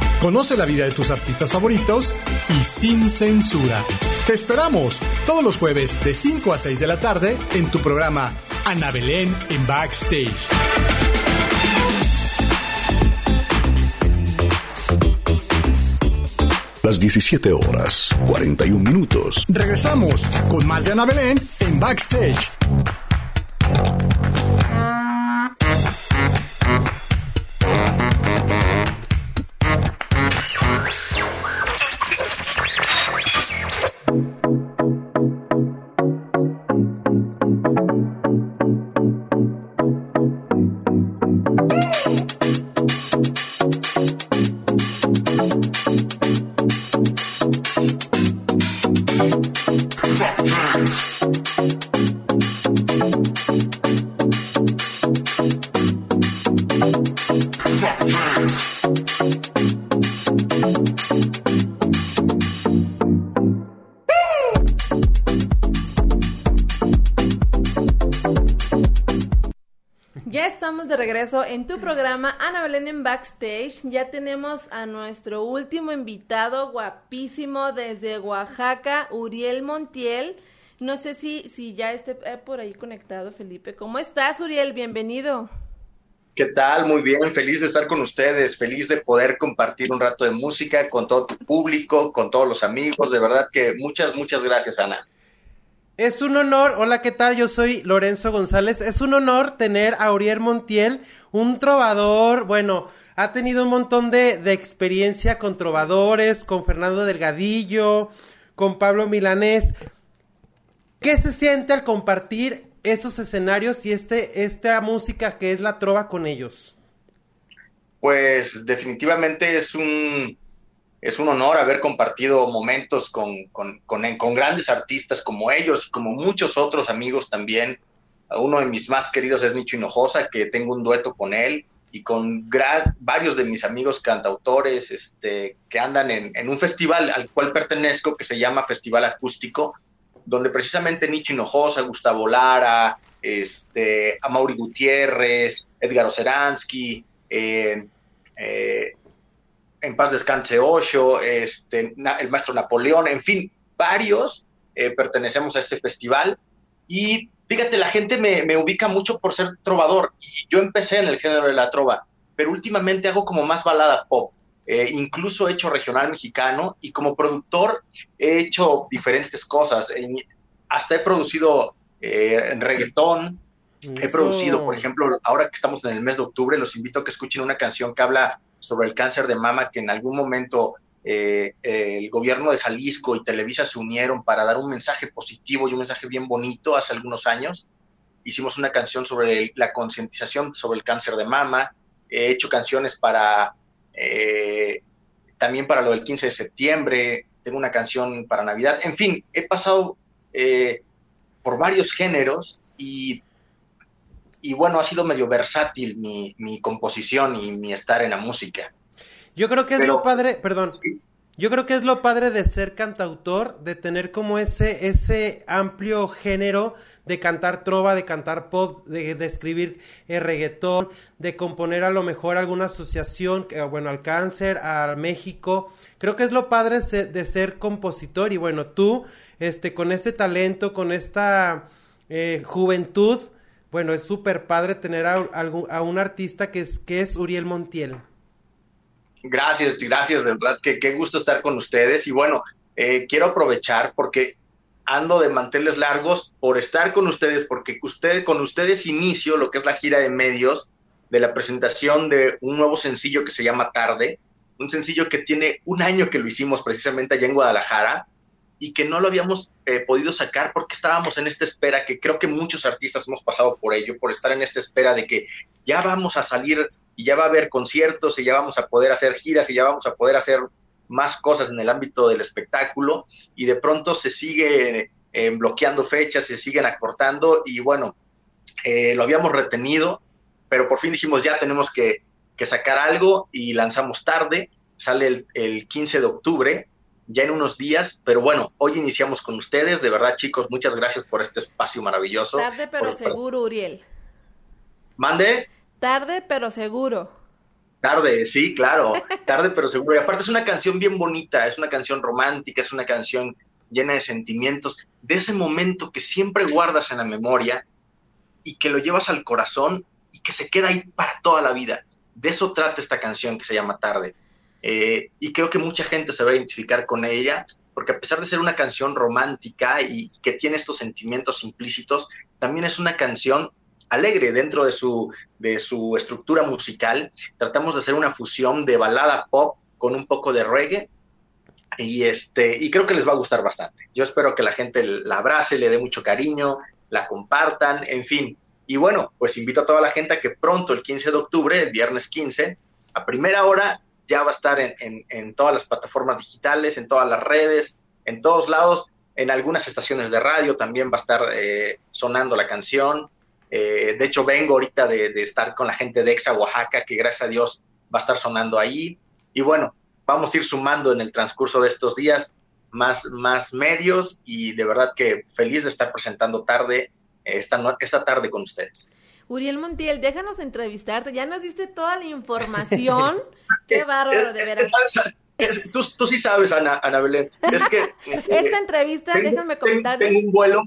Conoce la vida de tus artistas favoritos y sin censura. Te esperamos todos los jueves de 5 a 6 de la tarde en tu programa Ana Belén en Backstage. Las 17 horas, 41 minutos. Regresamos con más de Ana Belén en Backstage. En tu programa Ana Belén en Backstage. Ya tenemos a nuestro último invitado guapísimo desde Oaxaca, Uriel Montiel. No sé si, si ya esté eh, por ahí conectado, Felipe. ¿Cómo estás, Uriel? Bienvenido. ¿Qué tal? Muy bien, feliz de estar con ustedes, feliz de poder compartir un rato de música con todo tu público, con todos los amigos. De verdad que muchas, muchas gracias, Ana. Es un honor, hola, ¿qué tal? Yo soy Lorenzo González. Es un honor tener a Uriel Montiel, un trovador, bueno, ha tenido un montón de, de experiencia con trovadores, con Fernando Delgadillo, con Pablo Milanés. ¿Qué se siente al compartir estos escenarios y este, esta música que es la trova con ellos? Pues definitivamente es un, es un honor haber compartido momentos con, con, con, con grandes artistas como ellos y como muchos otros amigos también. Uno de mis más queridos es Nicho Hinojosa, que tengo un dueto con él y con varios de mis amigos cantautores este, que andan en, en un festival al cual pertenezco que se llama Festival Acústico, donde precisamente Nicho Hinojosa, Gustavo Lara, este, Amaury Gutiérrez, Edgar Oceransky, eh, eh, en paz descanse Osho, este, el maestro Napoleón, en fin, varios eh, pertenecemos a este festival y fíjate, la gente me, me ubica mucho por ser trovador y yo empecé en el género de la trova, pero últimamente hago como más balada pop. Eh, incluso he hecho regional mexicano y como productor he hecho diferentes cosas. Hasta he producido eh, reggaetón, He producido, por ejemplo, ahora que estamos en el mes de octubre, los invito a que escuchen una canción que habla sobre el cáncer de mama, que en algún momento eh, el gobierno de Jalisco y Televisa se unieron para dar un mensaje positivo y un mensaje bien bonito hace algunos años. Hicimos una canción sobre la concientización sobre el cáncer de mama. He hecho canciones para eh, también para lo del 15 de septiembre. Tengo una canción para Navidad. En fin, he pasado eh, por varios géneros y y bueno, ha sido medio versátil mi, mi composición y mi estar en la música. Yo creo que es Pero- lo padre, perdón. Sí. Yo creo que es lo padre de ser cantautor, de tener como ese, ese amplio género de cantar trova, de cantar pop, de, de escribir eh, reggaetón, de componer a lo mejor alguna asociación, que, bueno, al cáncer, al México. Creo que es lo padre de ser, de ser compositor y bueno, tú, este, con este talento, con esta eh, juventud, bueno, es súper padre tener a, un artista que es, que es Uriel Montiel. Gracias, gracias, de verdad que qué gusto estar con ustedes. Y bueno, eh, quiero aprovechar porque ando de manteles largos por estar con ustedes, porque usted, con ustedes inicio lo que es la gira de medios de la presentación de un nuevo sencillo que se llama Tarde, un sencillo que tiene un año que lo hicimos precisamente allá en Guadalajara y que no lo habíamos eh, podido sacar porque estábamos en esta espera, que creo que muchos artistas hemos pasado por ello, por estar en esta espera de que ya vamos a salir y ya va a haber conciertos y ya vamos a poder hacer giras y ya vamos a poder hacer más cosas en el ámbito del espectáculo y de pronto se sigue eh, bloqueando fechas, se siguen acortando y bueno, eh, lo habíamos retenido, pero por fin dijimos ya tenemos que, sacar algo y lanzamos tarde, sale el, el 15 de octubre ya en unos días, pero bueno, hoy iniciamos con ustedes, de verdad chicos, muchas gracias por este espacio maravilloso. Tarde pero seguro, Uriel. Mande. Tarde pero seguro. Tarde, sí, claro, *laughs* tarde pero seguro. Y aparte es una canción bien bonita, es una canción romántica, es una canción llena de sentimientos, de ese momento que siempre guardas en la memoria y que lo llevas al corazón y que se queda ahí para toda la vida. De eso trata esta canción que se llama Tarde. Eh, y creo que mucha gente se va a identificar con ella, porque a pesar de ser una canción romántica y que tiene estos sentimientos implícitos, también es una canción alegre dentro de su, de su estructura musical. Tratamos de hacer una fusión de balada pop con un poco de reggae. Y, este, y creo que les va a gustar bastante. Yo espero que la gente la abrace, le dé mucho cariño, la compartan, en fin. Y bueno, pues invito a toda la gente a que pronto, el 15 de octubre, el viernes 15, a primera hora, ya va a estar en, en, todas las plataformas digitales, en todas las redes, en todos lados, en algunas estaciones de radio también va a estar eh, sonando la canción. Eh, de hecho, vengo ahorita de, estar con la gente de Exa Oaxaca, que gracias a Dios va a estar sonando ahí. Y bueno, vamos a ir sumando en el transcurso de estos días más, medios y de verdad que feliz de estar presentando tarde, esta, esta tarde con ustedes. Uriel Montiel, déjanos entrevistarte. Ya nos diste toda la información. *laughs* Qué bárbaro, de veras. Tú, tú, sí sabes, Ana, Ana Belén. Es que. *laughs* Esta entrevista, déjame comentar. Tengo un vuelo,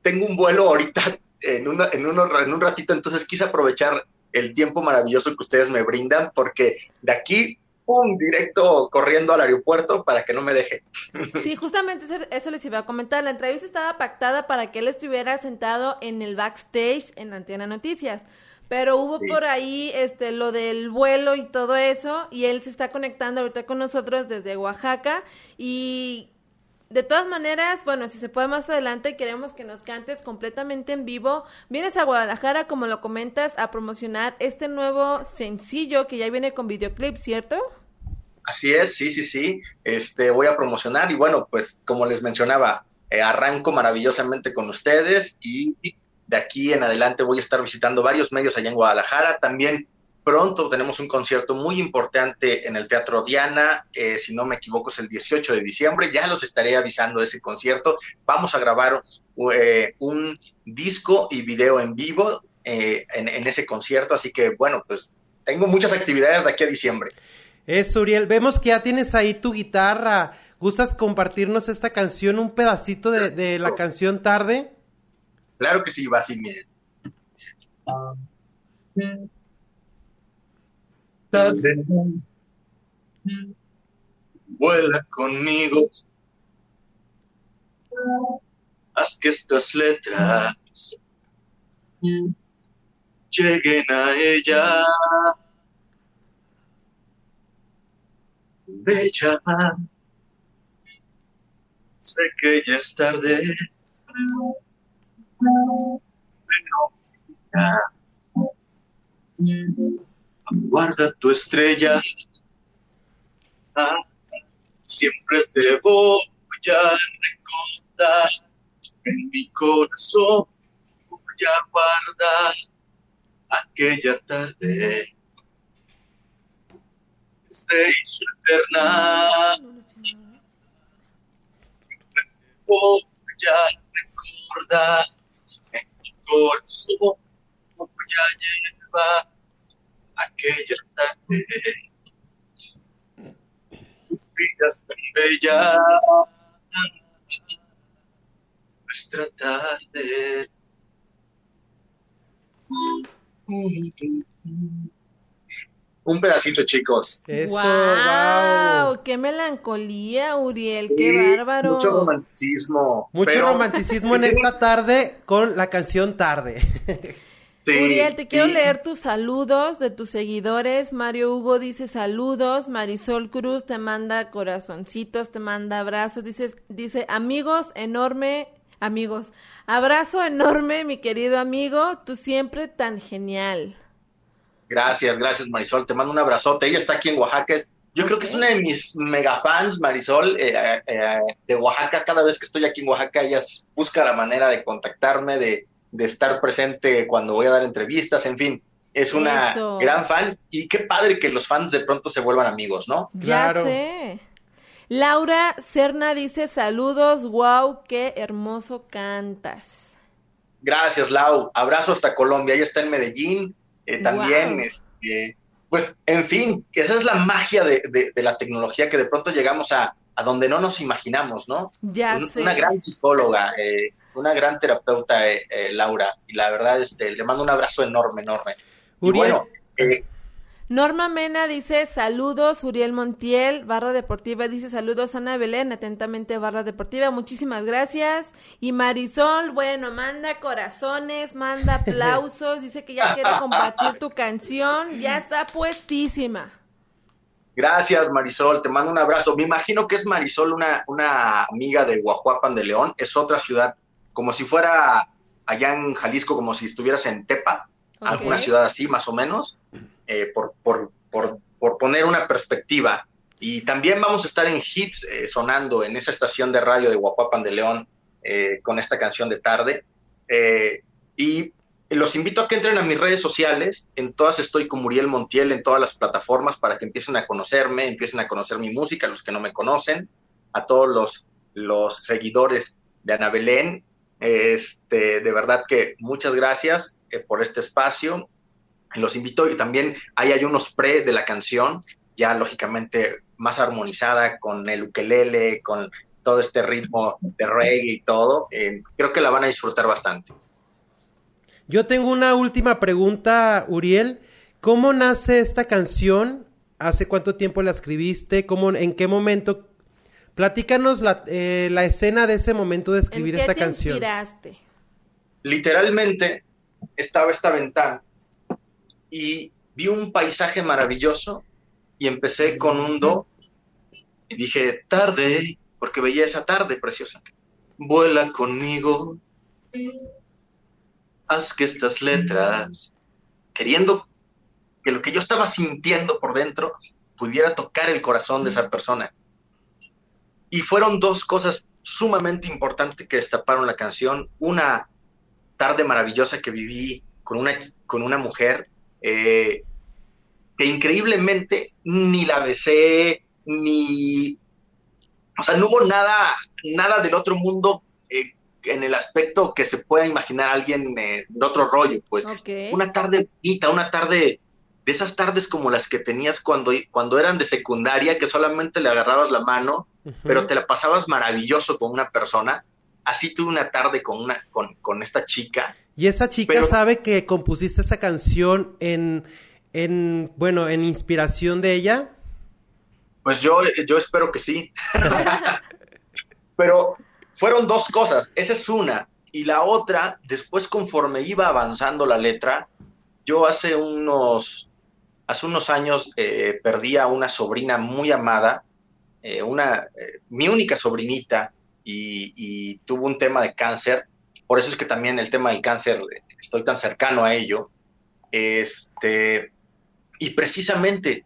tengo un vuelo ahorita en, una, en, uno, en un ratito, entonces quise aprovechar el tiempo maravilloso que ustedes me brindan, porque de aquí un directo corriendo al aeropuerto para que no me deje. Sí, *laughs* justamente eso, les iba a comentar. La entrevista estaba pactada para que él estuviera sentado en el backstage en Antena Noticias. Pero hubo por ahí este lo del vuelo y todo eso y él se está conectando ahorita con nosotros desde Oaxaca y de todas maneras, bueno, si se puede más adelante, queremos que nos cantes completamente en vivo. Vienes a Guadalajara, como lo comentas, a promocionar este nuevo sencillo que ya viene con videoclip, ¿cierto? Así es, sí, sí, sí. Este, voy a promocionar y bueno, pues como les mencionaba, eh, arranco maravillosamente con ustedes y de aquí en adelante voy a estar visitando varios medios allá en Guadalajara. También Pronto tenemos un concierto muy importante en el Teatro Diana, eh, si no me equivoco es el 18 de diciembre, ya los estaré avisando de ese concierto. Vamos a grabar eh, un disco y video en vivo eh, en, ese concierto, así que bueno, pues tengo muchas actividades de aquí a diciembre. Es Uriel, vemos que ya tienes ahí tu guitarra. ¿Gustas compartirnos esta canción, un pedacito de, la canción Tarde? Claro que sí, va así, miren vuela conmigo. Haz que estas letras lleguen a ella. Bella, sé que ya es tarde, guarda tu estrella. siempre te voy a recordar en mi corazón. Voy a aquella tarde. Se hizo eterna. voy a recordar en mi corazón. Voy a aquella tarde. Tus vidas tan bella, nuestra tarde. Un pedacito, chicos. Eso, wow, wow. ¡Qué melancolía, Uriel! ¡Qué bárbaro! Mucho romanticismo. Mucho pero- romanticismo en esta tarde con la canción Tarde. *laughs* Sí, Uriel, te quiero leer tus saludos de tus seguidores. Mario Hugo dice saludos. Marisol Cruz te manda corazoncitos, te manda abrazos. Dices, dice amigos, enorme, amigos. Abrazo enorme, mi querido amigo. Tú siempre tan genial. Gracias, gracias Marisol. Te mando un abrazote. Ella está aquí en Oaxaca. Yo creo que es una de mis mega fans, Marisol, eh, eh, de Oaxaca. Cada vez que estoy aquí en Oaxaca, ella busca la manera de contactarme, de, de estar presente cuando voy a dar entrevistas, en fin. Es una Eso. gran fan y qué padre que los fans de pronto se vuelvan amigos, ¿no? Claro. Ya sé. Laura Serna dice saludos. Wow, qué hermoso cantas. Gracias, Lau. Abrazo hasta Colombia. Ella está en Medellín. eh, también, este, pues, en fin, esa es la magia de, de- de la tecnología que de pronto llegamos a, a donde no nos imaginamos, ¿no? Ya Un- sé. Una gran psicóloga, eh, una gran terapeuta, eh, eh, Laura. Y la verdad, este, le mando un abrazo enorme, enorme. Y Uriel. bueno, eh, Norma Mena dice saludos, Uriel Montiel, Barra Deportiva dice saludos, Ana Belén, atentamente Barra Deportiva, muchísimas gracias. Y Marisol, bueno, manda corazones, manda *laughs* aplausos, dice que ya quiere compartir tu canción, ya está puestísima. gracias, Marisol. Te mando un abrazo. Me imagino que es Marisol, una, una amiga de Guajuapan de León. Es otra ciudad, como si fuera allá en Jalisco, como si estuvieras en Tepa. Alguna ciudad así más o menos, eh, por, por, por, por poner una perspectiva. Y también vamos a estar en hits eh, sonando en esa estación de radio de Guapapan de León eh, con esta canción de tarde. Eh, y los invito a que entren a mis redes sociales. En todas estoy con Muriel Montiel en todas las plataformas para que empiecen a conocerme, empiecen a conocer mi música, los que no me conocen, a todos los, los seguidores de Ana Belén. Este, de verdad que muchas gracias eh, por este espacio. Los invito y también ahí hay unos pre de la canción, ya lógicamente más armonizada con el ukelele, con todo este ritmo de reggae y todo. Eh, creo que la van a disfrutar bastante. Yo tengo una última pregunta, Uriel. ¿Cómo nace esta canción? ¿Hace cuánto tiempo la escribiste? ¿Cómo, ¿En qué momento? Platícanos la, eh, la escena de ese momento de escribir ¿En qué esta te canción. inspiraste? Literalmente estaba esta ventana y vi un paisaje maravilloso y empecé con un do y dije tarde, porque veía esa tarde preciosa. Vuela conmigo, haz que estas letras, queriendo que lo que yo estaba sintiendo por dentro pudiera tocar el corazón de esa persona. Y fueron dos cosas sumamente importantes que destaparon la canción. Una tarde maravillosa que viví con una, con una mujer eh, que increíblemente ni la besé, ni... O sea, no hubo nada, nada del otro mundo eh, en el aspecto que se pueda imaginar alguien eh, de otro rollo, pues. Una tarde bonita, una tarde de esas tardes como las que tenías cuando, cuando eran de secundaria, que solamente le agarrabas la mano, pero te la pasabas maravilloso con una persona. Así tuve una tarde con, una, con, con esta chica. Y esa chica Pero- sabe que compusiste esa canción en, en, bueno, en inspiración de ella. Pues yo, yo espero que sí. *laughs* Pero fueron dos cosas. Esa es una. Y la otra, después conforme iba avanzando la letra, yo hace unos, hace unos años eh, perdí a una sobrina muy amada, eh, una, eh, mi única sobrinita, y, y tuvo un tema de cáncer. Por eso es que también el tema del cáncer estoy tan cercano a ello. Este, y precisamente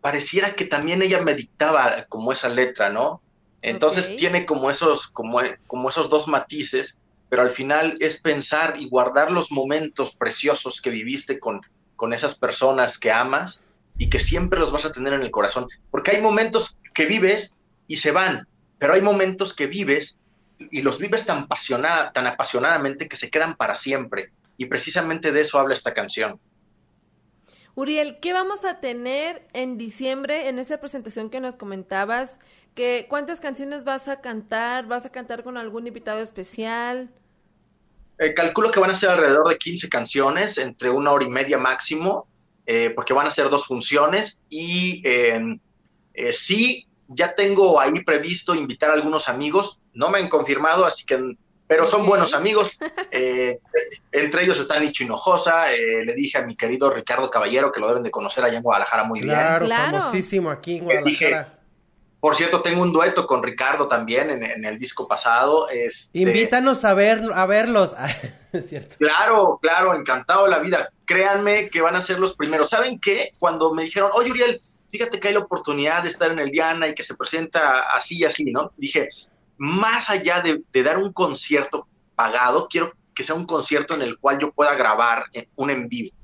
pareciera que también ella me dictaba como esa letra, ¿no? Entonces tiene como esos, como, como esos dos matices, pero al final es pensar y guardar los momentos preciosos que viviste con, con esas personas que amas y que siempre los vas a tener en el corazón. Porque hay momentos que vives y se van, pero hay momentos que vives y los vives tan, apasionada, tan apasionadamente que se quedan para siempre. Y precisamente de eso habla esta canción. Uriel, ¿qué vamos a tener en diciembre en esa presentación que nos comentabas? Que, ¿Cuántas canciones vas a cantar? ¿Vas a cantar con algún invitado especial? Eh, calculo que van a ser alrededor de 15 canciones, entre una hora y media máximo, eh, porque van a ser dos funciones y eh, sí, ya tengo ahí previsto invitar a algunos amigos, no me han confirmado, así que, pero son buenos amigos, *laughs* entre ellos está Nicho Hinojosa, le dije a mi querido Ricardo Caballero, que lo deben de conocer allá en Guadalajara muy bien. Claro, famosísimo aquí en Guadalajara. Por cierto, tengo un dueto con Ricardo también en, el disco pasado. Este... Invítanos a ver a verlos. *laughs* cierto. Claro, claro, encantado de la vida. Créanme que van a ser los primeros. ¿Saben qué? Cuando me dijeron, oye Uriel, fíjate que hay la oportunidad de estar en el Diana y que se presenta así y así, ¿no? Dije, más allá de, de dar un concierto pagado, quiero que sea un concierto en el cual yo pueda grabar un en vivo.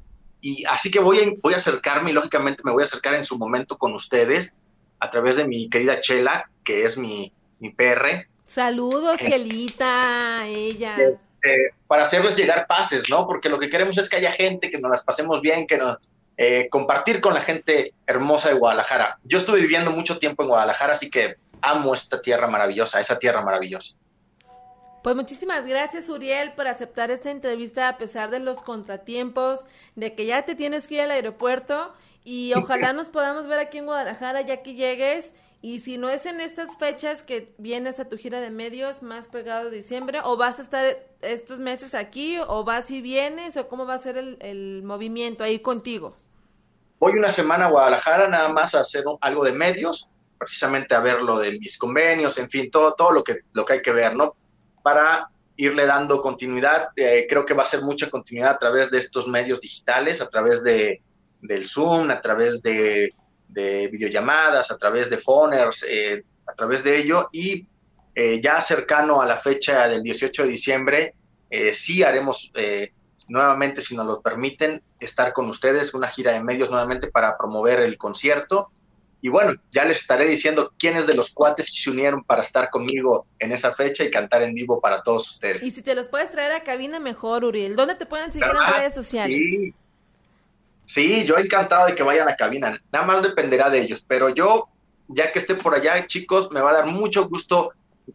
Y así que voy a, voy a acercarme y lógicamente me voy a acercar en su momento con ustedes a través de mi querida Chela, que es mi, mi PR. Saludos, eh, Chelita, ella. Este, para hacerles llegar pases, ¿no? Porque lo que queremos es que haya gente, que nos las pasemos bien, que nos... Eh, compartir con la gente hermosa de Guadalajara. Yo estuve viviendo mucho tiempo en Guadalajara, así que amo esta tierra maravillosa, esa tierra maravillosa. Pues muchísimas gracias Uriel por aceptar esta entrevista a pesar de los contratiempos, de que ya te tienes que ir al aeropuerto y ojalá nos podamos ver aquí en Guadalajara ya que llegues. Y si no es en estas fechas que vienes a tu gira de medios más pegado de diciembre, o vas a estar estos meses aquí, o vas y vienes, o cómo va a ser el, movimiento ahí contigo. Voy una semana a Guadalajara nada más a hacer algo de medios, precisamente a ver lo de mis convenios, en fin, todo, todo lo, que, lo que hay que ver, ¿no? Para irle dando continuidad, eh, creo que va a ser mucha continuidad a través de estos medios digitales, a través de, del Zoom, a través de, videollamadas, a través de phoners, eh, a través de ello y eh, ya cercano a la fecha del 18 de diciembre, eh, sí haremos nuevamente, si nos lo permiten, estar con ustedes, una gira de medios nuevamente para promover el concierto. Y bueno, ya les estaré diciendo quiénes de los cuates se unieron para estar conmigo en esa fecha y cantar en vivo para todos ustedes. Y si te los puedes traer a cabina, mejor, Uriel. ¿Dónde te pueden seguir en redes sociales? Sí. Sí, yo encantado de que vayan a cabina. Nada más dependerá de ellos. Pero yo, ya que esté por allá, chicos, me va a dar mucho gusto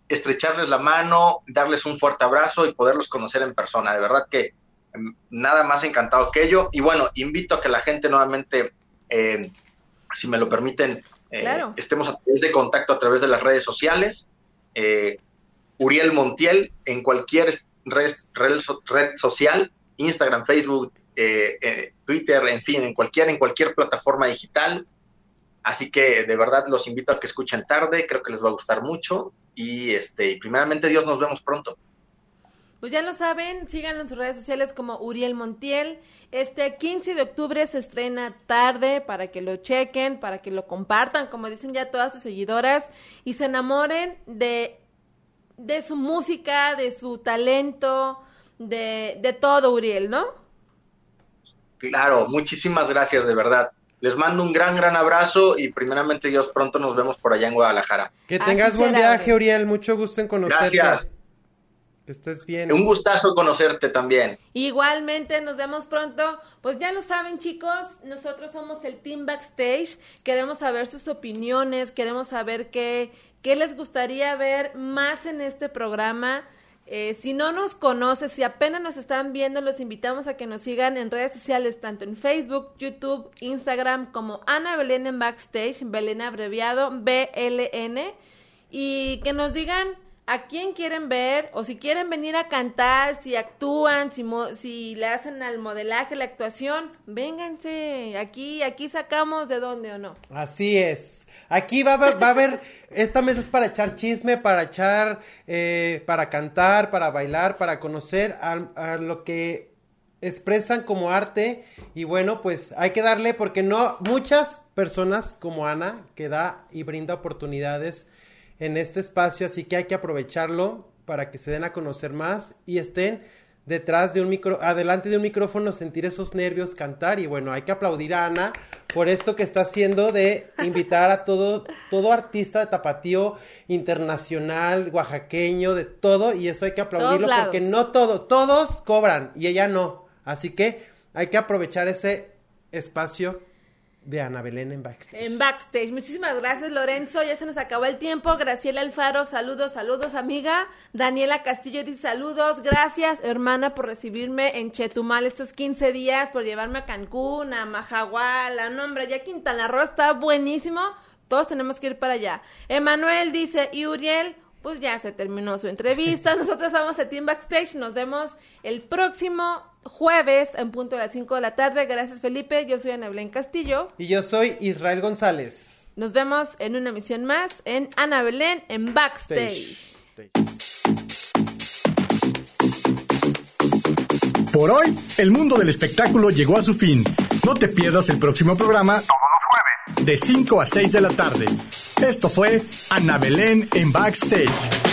estrecharles la mano, darles un fuerte abrazo y poderlos conocer en persona. De verdad que em, nada más encantado que ello. Y bueno, invito a que la gente nuevamente, eh, si me lo permiten, eh, estemos a través de contacto a través de las redes sociales. Eh, Uriel Montiel en cualquier red, red social, Instagram, Facebook, eh, eh, Twitter, en fin, en cualquier, en cualquier plataforma digital. Así que de verdad los invito a que escuchen tarde, creo que les va a gustar mucho. Y este, y primeramente Dios, nos vemos pronto. Pues ya lo saben, síganlo en sus redes sociales como Uriel Montiel. Este 15 de octubre se estrena tarde para que lo chequen, para que lo compartan, como dicen ya todas sus seguidoras, y se enamoren de, de su música, de su talento, de, de todo, Uriel, ¿no? Claro, muchísimas gracias, de verdad. Les mando un gran, gran abrazo y primeramente Dios, pronto nos vemos por allá en Guadalajara. Que tengas buen viaje, Uriel. Mucho gusto en conocerte. Gracias. Que estés bien. Un gustazo conocerte también. Igualmente, nos vemos pronto. Pues ya lo saben, chicos, nosotros somos el Team Backstage. Queremos saber sus opiniones, queremos saber qué, qué les gustaría ver más en este programa. Eh, si no nos conoces, si apenas nos están viendo, los invitamos a que nos sigan en redes sociales, tanto en Facebook, YouTube, Instagram, como Ana Belén en Backstage, Belén abreviado, BLN, y que nos digan a quién quieren ver o si quieren venir a cantar, si actúan, si, si le hacen al modelaje, la actuación, vénganse, aquí, aquí sacamos de dónde o no. Así es. Aquí va, va, a haber, esta mesa es para echar chisme, para echar, eh, para cantar, para bailar, para conocer a, lo que expresan como arte y bueno, pues hay que darle porque no muchas personas como Ana que da y brinda oportunidades en este espacio, así que hay que aprovecharlo para que se den a conocer más y estén detrás de un micro, adelante de un micrófono, sentir esos nervios, cantar. Y bueno, hay que aplaudir a Ana por esto que está haciendo de invitar a todo, todo artista de tapatío internacional, oaxaqueño, de todo y eso hay que aplaudirlo porque no todo, todos cobran y ella no, así que hay que aprovechar ese espacio de Ana Belén en backstage. En backstage. Muchísimas gracias, Lorenzo. Ya se nos acabó el tiempo. Graciela Alfaro, saludos, saludos, amiga. Daniela Castillo dice saludos. Gracias, hermana, por recibirme en Chetumal estos 15 días, por llevarme a Cancún, a Majagual, a nombre, ya Quintana Roo está buenísimo. Todos tenemos que ir para allá. Emanuel dice, y Uriel, pues ya se terminó su entrevista. *laughs* Nosotros vamos a Team Backstage. Nos vemos el próximo jueves en punto de las 5 de la tarde. Gracias, Felipe. Yo soy Ana Belén Castillo. Y yo soy Israel González. Nos vemos en una emisión más en Ana Belén en Backstage. Por hoy, el mundo del espectáculo llegó a su fin. No te pierdas el próximo programa todos los jueves de 5 a 6 de la tarde. Esto fue Ana Belén en Backstage.